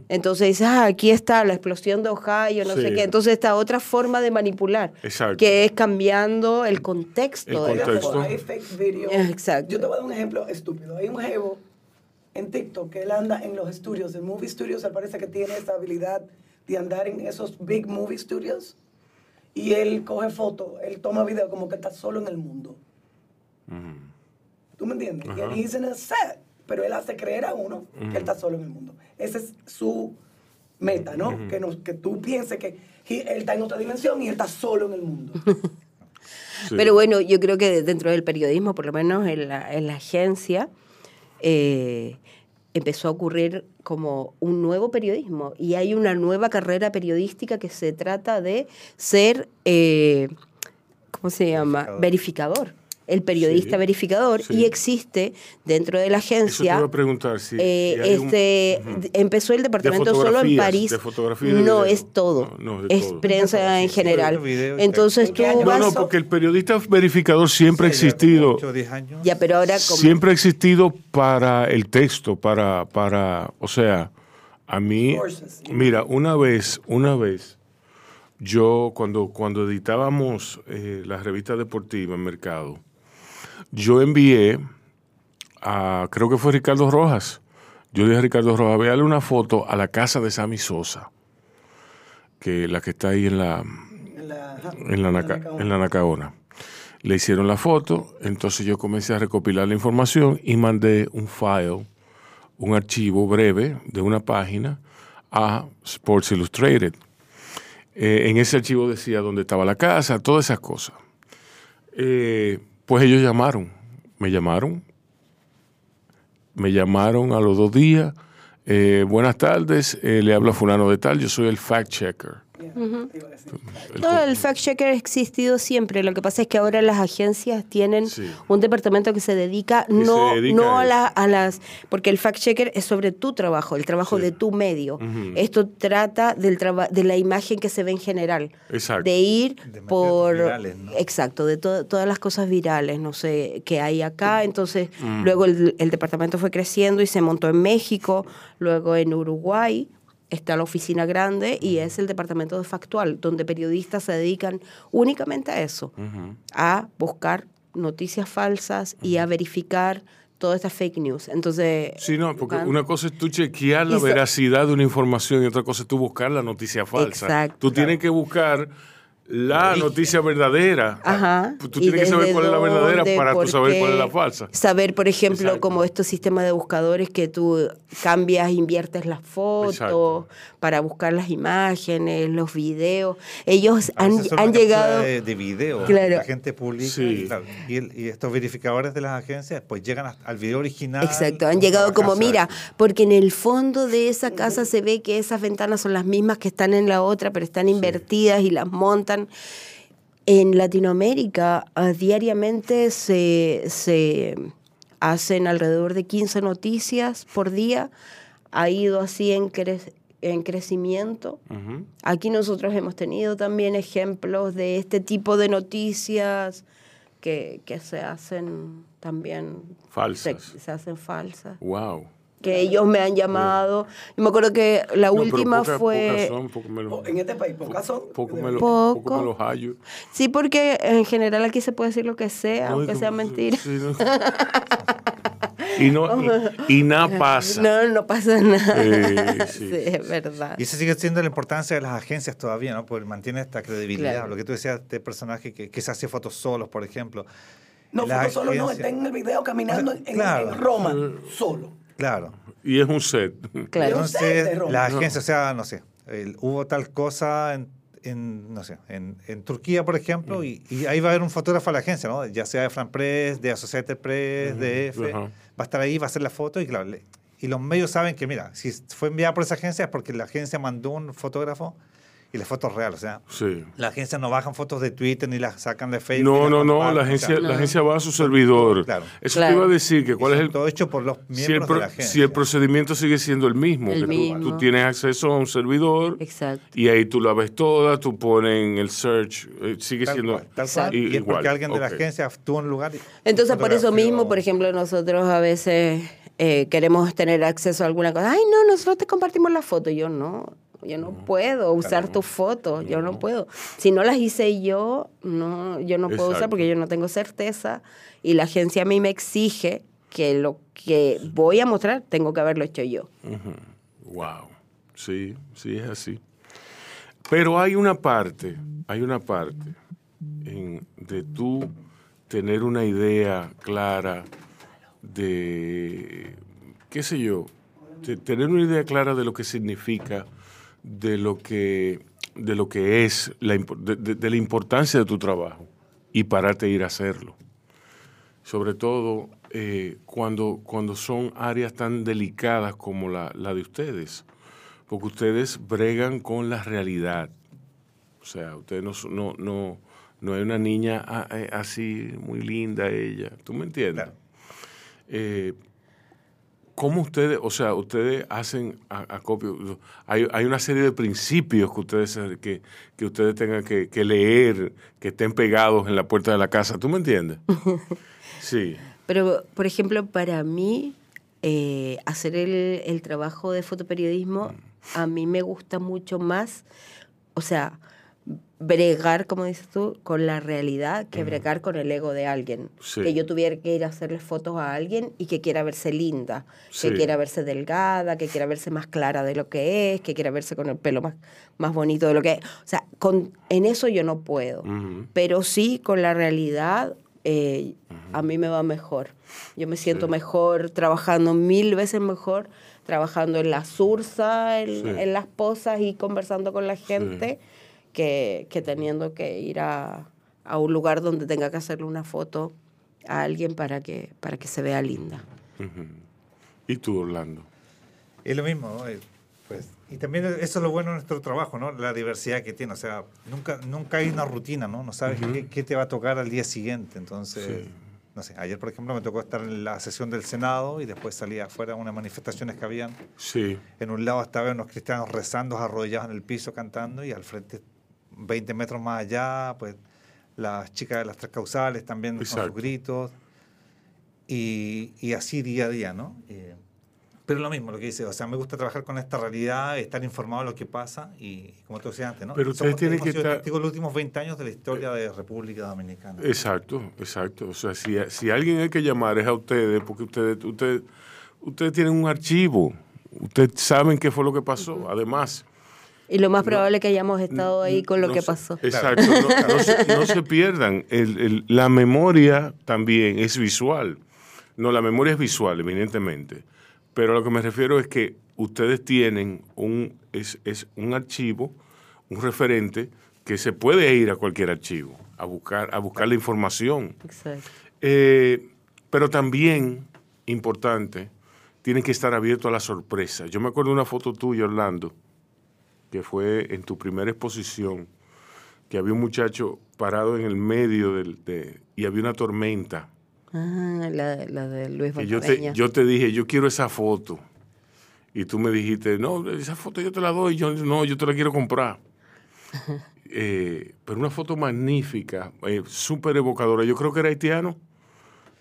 Entonces dices, ah, aquí está la explosión de Ohio, no sé Sí. qué. Entonces está otra forma de manipular, Exacto. que es cambiando el contexto. El de la contexto. foto. Hay fake video. Exacto. Yo te voy a dar un ejemplo estúpido. Hay un jevo en TikTok que él anda en los estudios, en movie studios, él parece que tiene esa habilidad de andar en esos big movie studios. Y él coge fotos, él toma video como que está solo en el mundo. ¿Tú me entiendes? Y él dice pero él hace creer a uno que él está solo en el mundo. Esa es su meta, ¿no? que, nos, que tú pienses que he- él está en otra dimensión y él está solo en el mundo. [LAUGHS] Sí. Pero bueno, yo creo que dentro del periodismo, por lo menos en la, en la agencia, eh, empezó a ocurrir como un nuevo periodismo y hay una nueva carrera periodística que se trata de ser, eh, ¿cómo se llama? Verificador. El periodista Sí, verificador sí. y existe dentro de la Eso te agencia iba a preguntar si, eh, si hay un- este empezó el departamento solo en París. de fotografía y de no, es todo. No, no, es de es todo. prensa en general. Entonces tú ¿En qué año No, vas. no, porque el periodista verificador siempre ha existido. 8 o 10 años. Ya, pero ahora como Siempre ha existido para el texto, para, para, o sea, a mí, mira, una vez, una vez, yo cuando, cuando editábamos eh, la revista deportiva en Mercado, yo envié a, creo que fue Ricardo Rojas, yo le dije a Ricardo Rojas, véale una foto a la casa de Sammy Sosa, que la que está ahí en la, En la, ajá, en la, Naca- Nacaona. en la Nacaona. Le hicieron la foto, entonces yo comencé a recopilar la información y mandé un file, un archivo breve de una página a Sports Illustrated. Eh, en ese archivo decía dónde estaba la casa, todas esas cosas. Eh, pues ellos llamaron, me llamaron, me llamaron a los dos días. eh, buenas tardes, eh, le habla fulano de tal, yo soy el fact checker. Yeah, No, el fact checker ha existido siempre. Lo que pasa es que ahora las agencias tienen Sí. un departamento que se dedica no, dedica no a la- a las. Porque el fact checker es sobre tu trabajo, el trabajo Sí. de tu medio. Esto trata del traba- de la imagen que se ve en general. Exacto. De ir De por. virales, ¿no? Exacto, de to- todas las cosas virales, no sé, que hay acá. Entonces, luego el, el departamento fue creciendo y se montó en México, luego en Uruguay está la oficina grande y es el departamento de factual, donde periodistas se dedican únicamente a eso, a buscar noticias falsas y a verificar todas estas fake news. Entonces, Sí, no, porque van- una cosa es tú chequear la so- veracidad de una información y otra cosa es tú buscar la noticia falsa. Exacto. Tú tienes que buscar la noticia verdadera. Ajá. Tú y tienes que saber cuál es la verdadera para tú saber cuál es la falsa. Saber, por ejemplo, Exacto. como estos sistemas de buscadores que tú cambias, inviertes las fotos Exacto. para buscar las imágenes, los videos. Ellos A han, llegado... de, de video Claro. la gente publica Sí. y, y el- y estos verificadores de las agencias pues llegan hasta- al video original Exacto, han llegado como, casa. mira, porque en el fondo de esa casa se ve que esas ventanas son las mismas que están en la otra, pero están invertidas y las montan. En Latinoamérica ah, diariamente se, se hacen alrededor de 15 noticias por día, ha ido así en, cre- en crecimiento. Aquí nosotros hemos tenido también ejemplos de este tipo de noticias que, que se hacen también Falsas. Se, se hacen falsas. Wow. Que ellos me han llamado. Yo me acuerdo que la No, última poca- fue... pocas son, poco me lo- O En este país, pocas son. poco me lo- Poco. poco me lo hallo. Sí, porque en general aquí se puede decir lo que sea, No, aunque sea mentira. sí, no. [LAUGHS] y no, y, y nada pasa. No, no pasa nada. Eh, sí, sí, es verdad. Y eso sigue siendo la importancia de las agencias todavía, ¿no? Porque mantiene esta credibilidad. Claro. Lo que tú decías, este personaje que, que se hace fotos solos, por ejemplo. No, La foto solo no, está en el video caminando en, en- Claro. en Roma, solo. Claro. Y es un set. Claro. Entonces, la agencia, o sea, no sé, el- hubo tal cosa en, en, no sé, en, en Turquía, por ejemplo, y, y ahí va a haber un fotógrafo a la agencia, ¿no? Ya sea de Fran Press, de Associated Press, de EFE, Ajá. va a estar ahí, va a hacer la foto y claro, le- y los medios saben que, mira, si fue enviada por esa agencia es porque la agencia mandó un fotógrafo y la foto es real, o sea, Sí. la agencia no bajan fotos de Twitter ni las sacan de Facebook. No, las no, no, la sea, agencia, la agencia va a su servidor. Claro. Eso Claro. te iba a decir, que cuál es el, todo hecho por los si el, miembros pro- de la agencia. si el procedimiento sigue siendo el mismo, El que tú- mismo. Tú, tienes acceso a un servidor Exacto. y ahí tú la ves toda, tú pones en el search, eh, sigue Tal siendo cual, tal Exacto. cual. Y, es igual, porque alguien de la agencia estuvo en un lugar. y- Entonces, por eso mismo, por ejemplo, nosotros a veces eh, queremos tener acceso a alguna cosa. Ay, no, nosotros te compartimos la foto. Yo no, yo no puedo usar tus fotos. Yo no puedo. Si no las hice yo, no, yo no puedo usar porque yo no tengo certeza. Y la agencia a mí me exige que lo que voy a mostrar tengo que haberlo hecho yo. Wow. Sí, sí, es así. Pero hay una parte, hay una parte en- de tú tener una idea clara de, qué sé yo, de tener una idea clara de lo que significa, de lo que, de lo que es, la, de, de- de la importancia de tu trabajo y pararte a ir a hacerlo. Sobre todo eh, cuando, cuando son áreas tan delicadas como la, la de ustedes, porque ustedes bregan con la realidad. O sea, ustedes no, no, no, no hay una niña ah, eh, así muy linda ella. ¿Tú me entiendes? Claro. Eh, ¿Cómo ustedes, o sea, ustedes hacen acopio? Hay, hay una serie de principios que ustedes, que, que ustedes tengan que, que leer, que estén pegados en la puerta de la casa. ¿Tú me entiendes? [LAUGHS] Sí. Pero, por ejemplo, para mí, eh, hacer el, el trabajo de fotoperiodismo, a mí me gusta mucho más, o sea, bregar, como dices tú, con la realidad que bregar con el ego de alguien. Sí. Que yo tuviera que ir a hacerle fotos a alguien y que quiera verse linda, Sí. que quiera verse delgada, que quiera verse más clara de lo que es, que quiera verse con el pelo más, más bonito de lo que es. O sea, con, en eso yo no puedo. Pero sí, con la realidad, eh, a mí me va mejor. Yo me siento mejor trabajando mil veces mejor, trabajando en la sursa, en las posas y conversando con la gente, que, que teniendo que ir a, a un lugar donde tenga que hacerle una foto a alguien para que, para que se vea linda. ¿Y tú, Orlando? Es lo mismo, ¿no? Eh, Pues, y también eso es lo bueno de nuestro trabajo, ¿no? La diversidad que tiene. O sea, nunca, nunca hay una rutina, ¿no? No sabes qué, qué te va a tocar al día siguiente. Entonces, no sé, ayer, por ejemplo, me tocó estar en la sesión del Senado y después salía afuera a unas manifestaciones que habían. Sí. En un lado estaban unos cristianos rezando, arrodillados en el piso, cantando, y al frente, 20 metros más allá, pues las chicas de las tres causales también con Exacto. sus gritos. Y, y así día a día, ¿no? Eh, pero lo mismo, lo que dice, o sea, me gusta trabajar con esta realidad, estar informado de lo que pasa y, como tú decías antes, ¿no? Pero ustedes tienen hemos que estar- los últimos 20 años de la historia de República Dominicana. Exacto, exacto. O sea, si, si alguien hay que llamar es a ustedes, porque ustedes, ustedes, ustedes tienen un archivo. Ustedes saben qué fue lo que pasó. Además, Y lo más probable es que hayamos estado ahí con lo no que se- pasó. Exacto. No, no se, no se pierdan. El- el- la memoria también es visual. No, la memoria es visual, evidentemente. Pero a lo que me refiero es que ustedes tienen un, es, es un archivo, un referente, que se puede ir a cualquier archivo a buscar, a buscar la información. Exacto. Eh, pero también, importante, tienen que estar abiertos a la sorpresa. Yo me acuerdo de una foto tuya, Orlando, que fue en tu primera exposición, que había un muchacho parado en el medio del, de, y había una tormenta. Ah, la, la de Luis Y yo te, Valdeña. yo te dije, yo quiero esa foto. Y tú me dijiste, no, esa foto yo te la doy, yo no, yo te la quiero comprar. [LAUGHS] Eh, pero una foto magnífica, eh, súper evocadora. Yo creo que era haitiano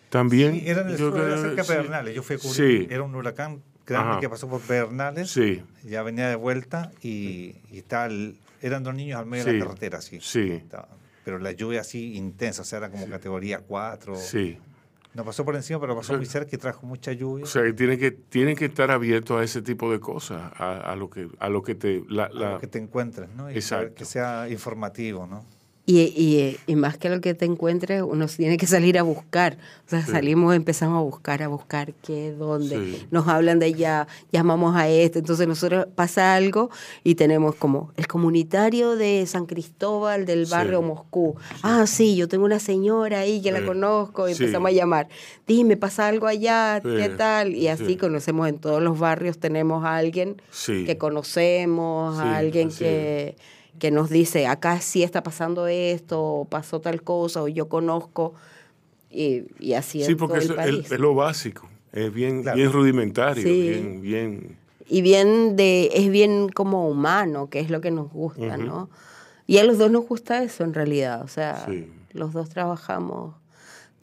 también. Sí, era en el Yo sur, era cerca de sí. Pedernales. Yo fui a cubrir, Sí. era un huracán grande Ajá. que pasó por Bernales. Sí. Ya venía de vuelta y, y tal, eran dos niños al medio de la carretera, sí. sí. Estaba- Pero la lluvia así intensa, o sea, era como categoría 4. Sí. No pasó por encima, pero pasó muy cerca y trajo mucha lluvia. O sea, que tienen que, tienen que estar abiertos a ese tipo de cosas, a, a lo que a lo que te la, a lo que te encuentres, ¿no? Y Exacto. que sea informativo, ¿no? Y, y, y más que lo que te encuentres, uno tiene que salir a buscar. O sea, Sí. salimos, empezamos a buscar, a buscar qué, dónde. Sí. Nos hablan de allá, llamamos a este. Entonces nosotros pasa algo y tenemos como el comunitario de San Cristóbal del Sí. barrio Moscú. Ah, sí, yo tengo una señora ahí que la conozco y empezamos a llamar. Dime, pasa algo allá. ¿qué tal? Y así Sí. conocemos en todos los barrios, tenemos a alguien que conocemos, a alguien que, que nos dice, acá sí está pasando esto, o pasó tal cosa, o yo conozco, y, y así Sí, en porque todo es, el país. es- es lo básico, es bien Claro. bien rudimentario, Sí. bien bien Y bien de, es bien como humano, que es lo que nos gusta. ¿no? Y a los dos nos gusta eso en realidad, o sea, Sí. los dos trabajamos,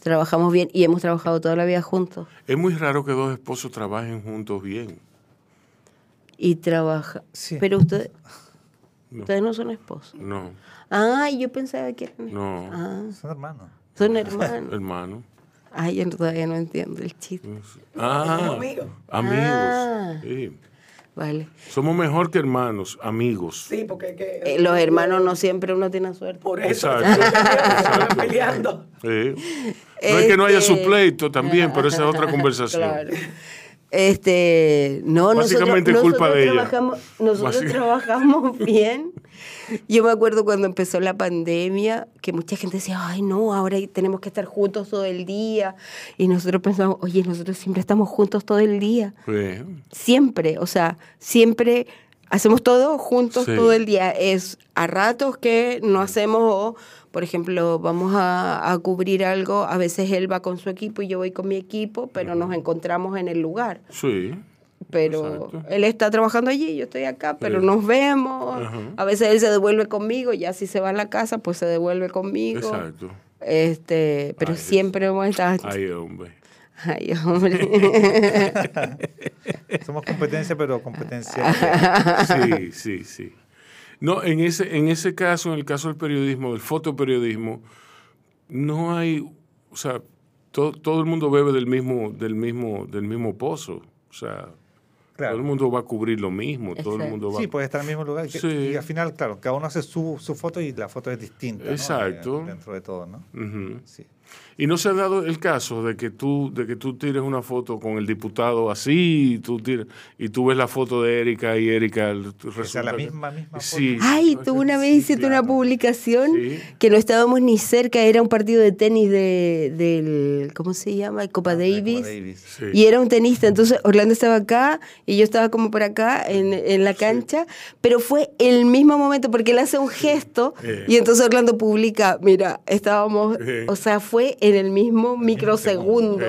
trabajamos bien y hemos trabajado toda la vida juntos. es muy raro que dos esposos trabajen juntos bien. Y trabaja, Sí. pero ustedes, No. ustedes no son esposos. No, Ah, yo pensaba que eran no, Ah, Son hermanos. son hermanos. hermano. Ay, yo todavía no entiendo el chiste. Ah, amigos. amigos. Ah. sí. Vale. Somos mejor que hermanos, amigos. Sí, porque que... Eh, los hermanos no siempre uno tiene suerte. Por eso. Exacto, [LAUGHS] Están exacto. peleando. Sí. No es que no haya su Este- pleito también, pero esa es otra [LAUGHS] conversación. Claro. [LAUGHS] Este, no, Básicamente nosotros, culpa nosotros de ella. Trabajamos, nosotros trabajamos [LAUGHS] bien. Yo me acuerdo cuando empezó la pandemia, que mucha gente decía, ay no, ahora tenemos que estar juntos todo el día. Y nosotros pensamos, oye, nosotros siempre estamos juntos todo el día. Sí. Siempre, o sea, siempre hacemos todo juntos Sí. todo el día. Es a ratos que no hacemos, o, por ejemplo, vamos a, a cubrir algo, a veces él va con su equipo y yo voy con mi equipo, pero nos encontramos en el lugar. Sí. Pero Exacto. él está trabajando allí, yo estoy acá, pero Sí. nos vemos. Ajá. A veces él se devuelve conmigo, ya si se va a la casa, pues se devuelve conmigo. Exacto. Este, pero Ay, siempre hemos estado... Ay, hombre. Ay, hombre. [LAUGHS] Somos competencia, pero competencia. Sí, sí, sí. No, en ese, en ese caso, en el caso del periodismo, del fotoperiodismo, no hay, o sea, to- todo el mundo bebe del mismo, del mismo, del mismo pozo. O sea, Claro. todo el mundo va a cubrir lo mismo, todo el mundo va Sí, puede estar en el mismo lugar. Sí. Y al final, claro, cada uno hace su, su foto y la foto es distinta. Exacto. Eh, Dentro de todo, ¿no? Sí. Y no se ha dado el caso de que tú, de que tú tires una foto con el diputado así, y tú, tires, y tú ves la foto de Erika y Erika resulta la que- misma- misma Sí. Ay, tú una vez Sí, hiciste una publicación Sí. que no estábamos ni cerca, era un partido de tenis de, del, ¿cómo se llama? Copa Ah, Davis. Copa Davis. Sí. Y era un tenista, entonces Orlando estaba acá y yo estaba como por acá en, en la cancha, pero fue el mismo momento porque él hace un gesto Eh. y entonces Orlando publica, mira, estábamos, Eh. o sea, fue en el mismo microsegundo,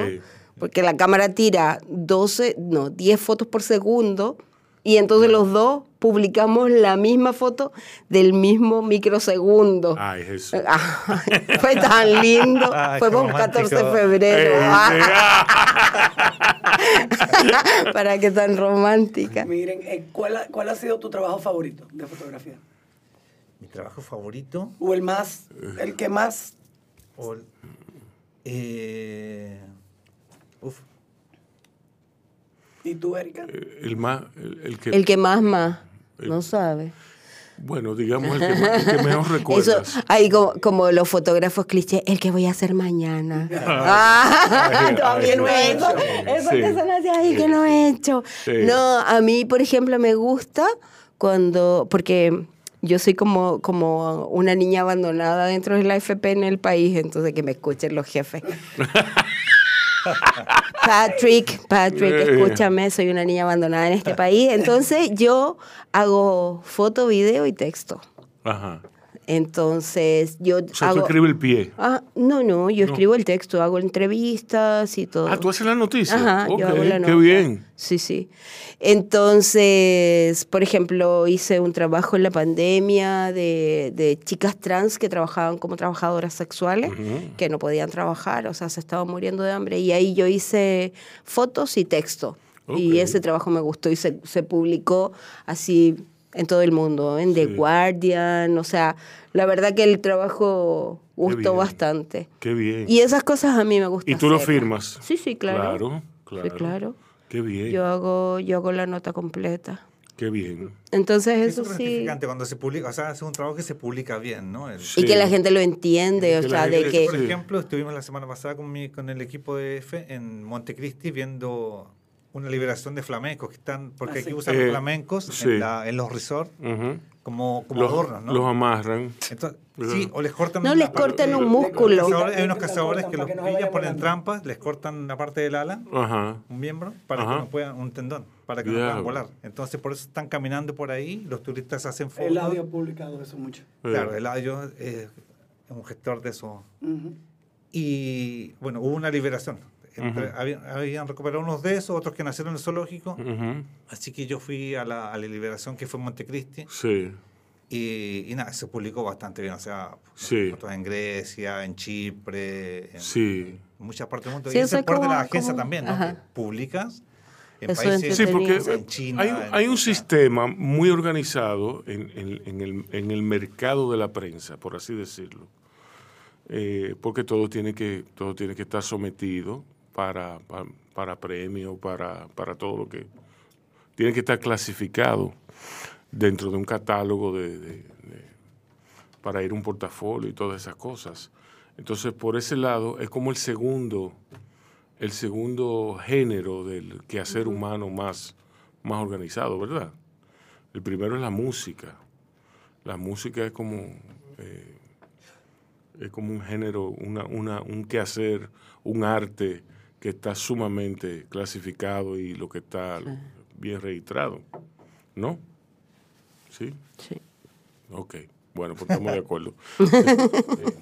porque la cámara tira 12, no, 10 fotos por segundo y entonces los dos publicamos la misma foto del mismo microsegundo. Ay, Jesús. Ay, [LAUGHS] fue tan lindo, Ay, fue un 14 de febrero. Eh, [LAUGHS] Para qué tan romántica. Miren, eh, ¿cuál, ha, ¿cuál ha sido tu trabajo favorito de fotografía? Mi trabajo favorito. O el más, el que más... o el- eh, uf, ¿Y tú, Erika? el más, el, el que, El que más más, no sabe. bueno, digamos el que, más- el que mejor [LAUGHS] Eso, recuerdas. ahí como, como los fotógrafos clichés, el que voy a hacer mañana. Ah, todavía no he hecho. Eso que son así, ay, que no he hecho. Sí. No, a mí, por ejemplo, me gusta cuando, porque yo soy como, como una niña abandonada dentro de la FP en el país, entonces que me escuchen los jefes. [LAUGHS] Patrick, Patrick, escúchame, soy una niña abandonada en este país. Entonces yo hago foto, video y texto. Ajá. Entonces yo O sea, tú escribes el pie. Ah, no, no, yo escribo el texto, hago entrevistas y todo. Ah, tú haces la noticia. Ajá, yo hago la qué nota. bien. Sí, sí. Entonces, por ejemplo, hice un trabajo en la pandemia de, de chicas trans que trabajaban como trabajadoras sexuales, que no podían trabajar, o sea, se estaban muriendo de hambre. Y ahí yo hice fotos y texto. Y ese trabajo me gustó y se, se publicó así en todo el mundo, en The Sí. Guardian, o sea, la verdad que el trabajo gustó bien. bastante. Qué bien. Y esas cosas a mí me gustan. ¿Y tú lo firmas? Sí, sí, claro. Claro, claro. Sí, claro. Qué bien. Yo hago, yo hago la nota completa. Qué bien. Entonces Es eso súper sí. gratificante cuando se publica, o sea, es un trabajo que se publica bien, ¿no? El- Sí. Y que la gente lo entiende, o sea, de que... Por Sí. ejemplo, estuvimos la semana pasada con, mi, con el equipo de F en Montecristi viendo una liberación de flamencos que están, porque Ah, aquí sí. usan Eh, flamencos sí. en, la- en los resorts como, como Los, adornos, ¿no? los amarran. Entonces, sí, o les cortan No les cortan un los músculo. cazadores- hay unos cazadores que los que no pillan, ponen trampas, les cortan la parte del ala, Ajá. un miembro, para Ajá. que no puedan, un tendón, para que no puedan volar. Entonces, por eso están caminando por ahí, los turistas hacen fotos. El audio ha publicado eso mucho. Claro, el audio es un gestor de eso. Y bueno, hubo una liberación. Entre- Ujú. habían, habían recuperado unos de esos, otros que nacieron en el zoológico. Ujú. Así que yo fui a la, a la liberación que fue en Montecristi. Sí. Y, y nada, se publicó bastante bien. O sea, Sí. en Grecia, en Chipre, en, Sí. en muchas partes del mundo. Sí, y ese es es parte de la como- agencia como- también, ¿no? ajá. Que publicas en Eso países Sí, porque en China. hay, en- hay un sea, sistema muy organizado en, en- en el, en el mercado de la prensa, por así decirlo, Eh, porque todo tiene que todo tiene que estar sometido para, para, para premio, para, para todo lo que tiene que estar clasificado dentro de un catálogo de, de- de- para ir a un portafolio y todas esas cosas. Entonces, por ese lado, es como el segundo, el segundo género del quehacer humano más, más organizado, ¿verdad? El primero es la música. La música es como, eh, es como un género, una, una, un quehacer, un arte que está sumamente clasificado y lo que está bien registrado, ¿no? ¿Sí? Sí. Ok, bueno, pues estamos de acuerdo. [LAUGHS] Eh,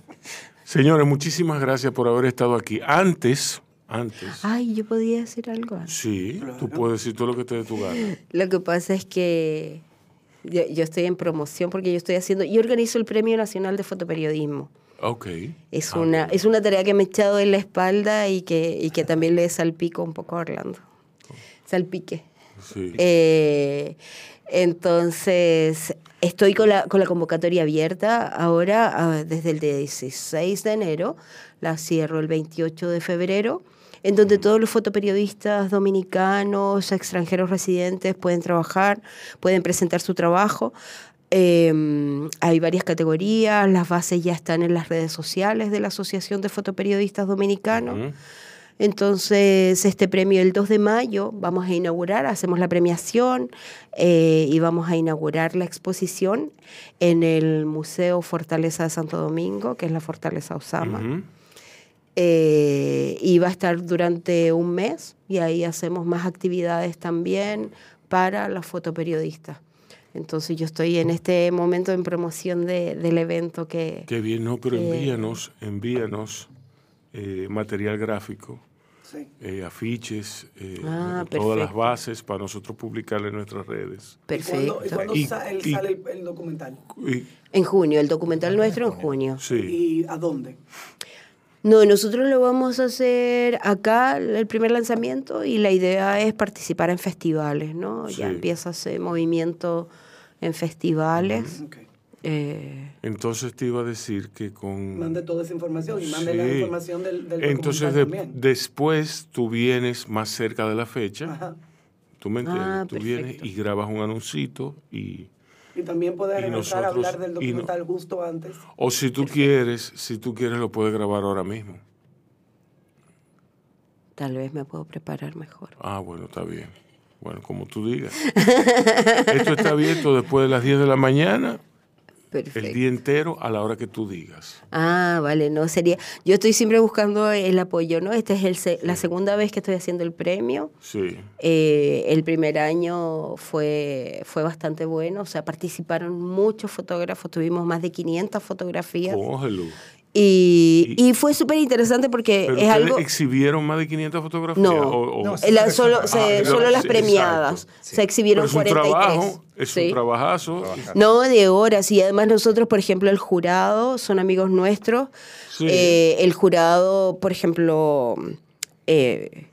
Señores, muchísimas gracias por haber estado aquí. Antes, antes, Ay, yo podía decir algo. antes. sí, tú puedes decir todo lo que te dé tu gana. Lo que pasa es que yo, yo estoy en promoción porque yo estoy haciendo, yo organizo el Premio Nacional de Fotoperiodismo. Ok. Es, Ah, una, es una tarea que me he echado en la espalda y que, y que también le salpico un poco a Orlando. Salpique. Sí. Eh, entonces, estoy con la, con la convocatoria abierta ahora ah, desde el 16 de enero, la cierro el 28 de febrero, en donde todos los fotoperiodistas dominicanos, extranjeros residentes pueden trabajar, pueden presentar su trabajo. Eh, hay varias categorías, las bases ya están en las redes sociales de la Asociación de Fotoperiodistas Dominicanos. Entonces, este premio el 2 de mayo vamos a inaugurar, hacemos la premiación eh, y vamos a inaugurar la exposición en el Museo Fortaleza de Santo Domingo, que es la Fortaleza Osama. Eh, y va a estar durante un mes y ahí hacemos más actividades también para los fotoperiodistas. Entonces yo estoy en este momento en promoción de- del evento que... Qué bien, no, pero envíanos, envíanos eh, material gráfico, Sí. eh, afiches, eh, Ah, todas las bases para nosotros publicar en nuestras redes. Perfecto. ¿Y cuándo, y cuándo Y- sa- el- y- sale el, el documental? Y- En junio, el documental nuestro en junio. sí. ¿Y a dónde? No, nosotros lo vamos a hacer acá, el primer lanzamiento, y la idea es participar en festivales, ¿no? Ya Sí. empieza ese movimiento en festivales. Ok. Eh, Entonces te iba a decir que con... Mande toda esa información y mande la Sí. información del, del Entonces de- también. después tú vienes más cerca de la fecha, Ajá. tú me entiendes, Ah, tú vienes perfecto. y grabas un anuncito y... Y también puedes Y regresar a hablar del no- documental justo antes. O si tú quieres, si tú quieres lo puedes grabar ahora mismo. tal vez me puedo preparar mejor. Ah, bueno, está bien. Bueno, como tú digas. [LAUGHS] Esto está abierto después de las 10 de la mañana, el día entero, a la hora que tú digas. Ah, vale, no sería. Yo estoy siempre buscando el apoyo, ¿no? Esta es el se- la segunda vez que estoy haciendo el premio. Sí. Eh, el primer año fue, fue bastante bueno, o sea, participaron muchos fotógrafos, tuvimos más de 500 fotografías. Cógelo. Y, Y- y fue súper interesante porque Pero es algo... exhibieron más de 500 fotografías. No, o- o- No, la- solo, Ah, se- pero- solo las sí, premiadas. exacto. Se exhibieron Pero es un 43. trabajo, es sí. un trabajazo. No, de horas. Y además nosotros, por ejemplo, el jurado son amigos nuestros. Sí. Eh, el jurado, por ejemplo, eh,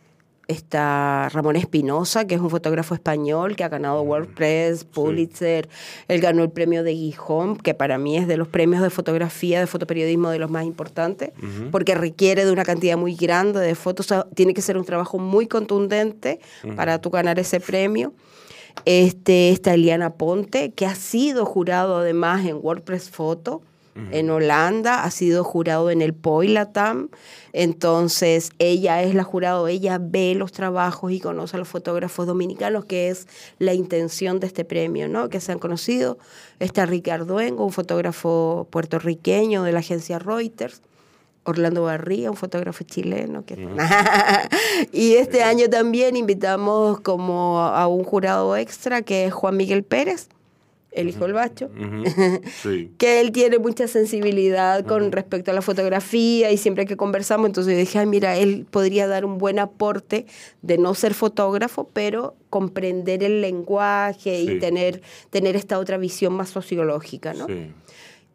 Está Ramón Espinosa, que es un fotógrafo español que ha ganado WordPress, Pulitzer. Él ganó el premio de Gijón, que para mí es de los premios de fotografía, de fotoperiodismo de los más importantes, porque requiere de una cantidad muy grande de fotos. O sea, tiene que ser un trabajo muy contundente para tú ganar ese premio. Este, está Eliana Ponte, que ha sido jurado además en WordPress Photo en Holanda, ha sido jurado en el Poilatam, entonces ella es la jurado, ella ve los trabajos y conoce a los fotógrafos dominicanos, que es la intención de este premio, ¿no? Que se han conocido. Está Ricardo Engo, un fotógrafo puertorriqueño de la agencia Reuters. Orlando Barría, un fotógrafo chileno. Que... [LAUGHS] y este año también invitamos como a un jurado extra que es Juan Miguel Pérez, el hijo del bacho, [LAUGHS] Sí. que él tiene mucha sensibilidad con respecto a la fotografía y siempre que conversamos, entonces dije, ay, mira, él podría dar un buen aporte de no ser fotógrafo, pero comprender el lenguaje Sí. y tener, tener esta otra visión más sociológica, ¿no? Sí.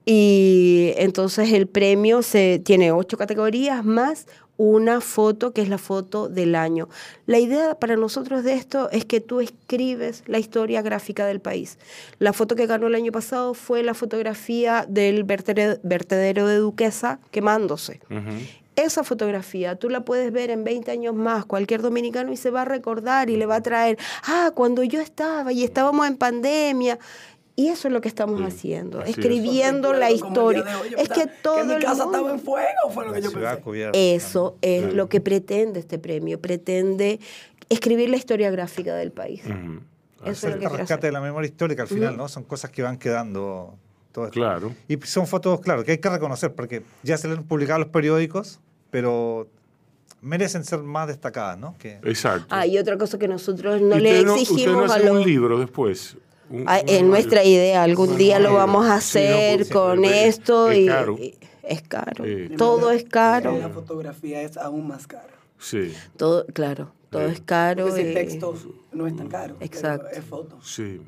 Y entonces el premio se, tiene ocho categorías más una foto que es la foto del año. La idea para nosotros de esto es que tú escribes la historia gráfica del país. La foto que ganó el año pasado fue la fotografía del vertedero de Duquesa quemándose. Esa fotografía tú la puedes ver en 20 años más, cualquier dominicano, y se va a recordar y le va a traer, ah, cuando yo estaba y estábamos en pandemia. Y eso es lo que estamos haciendo, así es. escribiendo la el historia. de Es que todo mi el casa mundo- estaba en fuego, fue lo que yo pensé. cubierta. Eso es lo que pretende este premio, pretende escribir la historia gráfica del país. Eso es que quiero rescate hacer. de la memoria histórica al final, ¿no? Son cosas que van quedando. Todo esto. Claro. Y son fotos, claro, que hay que reconocer, porque ya se le han publicado los periódicos, pero merecen ser más destacadas, ¿no? Que, Exacto. Ah, y otra cosa que nosotros no ¿Y le usted no- exigimos usted no a los... un libro después. Un- Ah, un es nuestra idea, algún día lo vamos a Sí, no, hacer porque con es- esto es y, caro. y- es caro. Eh, todo es caro. La fotografía es aún más cara. Sí, Todo, claro, todo es caro. Porque si y- textos no es tan caro. Exacto. Es foto. sí.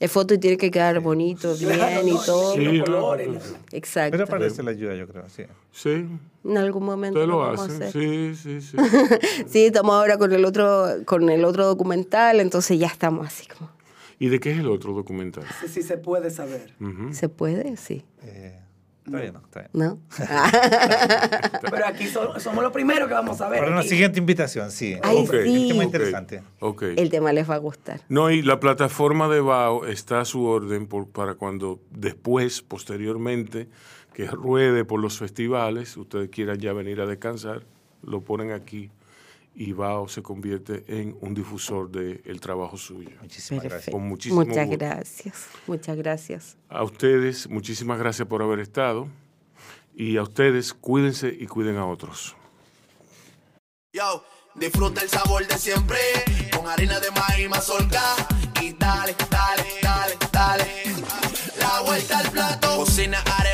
Es foto y tiene que quedar bonito, bien Claro, y todo. Sí, los no, colores, no, la- Exacto. pero parece la ayuda, yo creo, sí. Sí. En algún momento Ustedes lo lo vamos a hacen. hacer. Sí, sí, sí. [LAUGHS] Sí, estamos ahora con el otro, con el otro documental, entonces ya estamos así como. ¿Y de qué es el otro documental? Si, [LAUGHS] si se puede saber. ¿Se puede? Sí. Eh, está bien, ¿no? Está bien. ¿No? [LAUGHS] Pero aquí so- somos los primeros que vamos a ver. Para una siguiente invitación, sí. Ay, Ok, sí. Muy interesante. ok. El tema les va a gustar. No, y la plataforma de BAO está a su orden por- para cuando después, posteriormente, que ruede por los festivales, ustedes quieran ya venir a descansar, lo ponen aquí y BAO se convierte en un difusor del trabajo suyo. Muchísimas gracias. Con muchísimo Muchas gusto. gracias. Muchas gracias. A ustedes, muchísimas gracias por haber estado. Y a ustedes, cuídense y cuiden a otros. Yo, disfruta el sabor de siempre con harina de maíz mazorca y dale, dale, dale, dale. La vuelta al plato. Cocina arepa,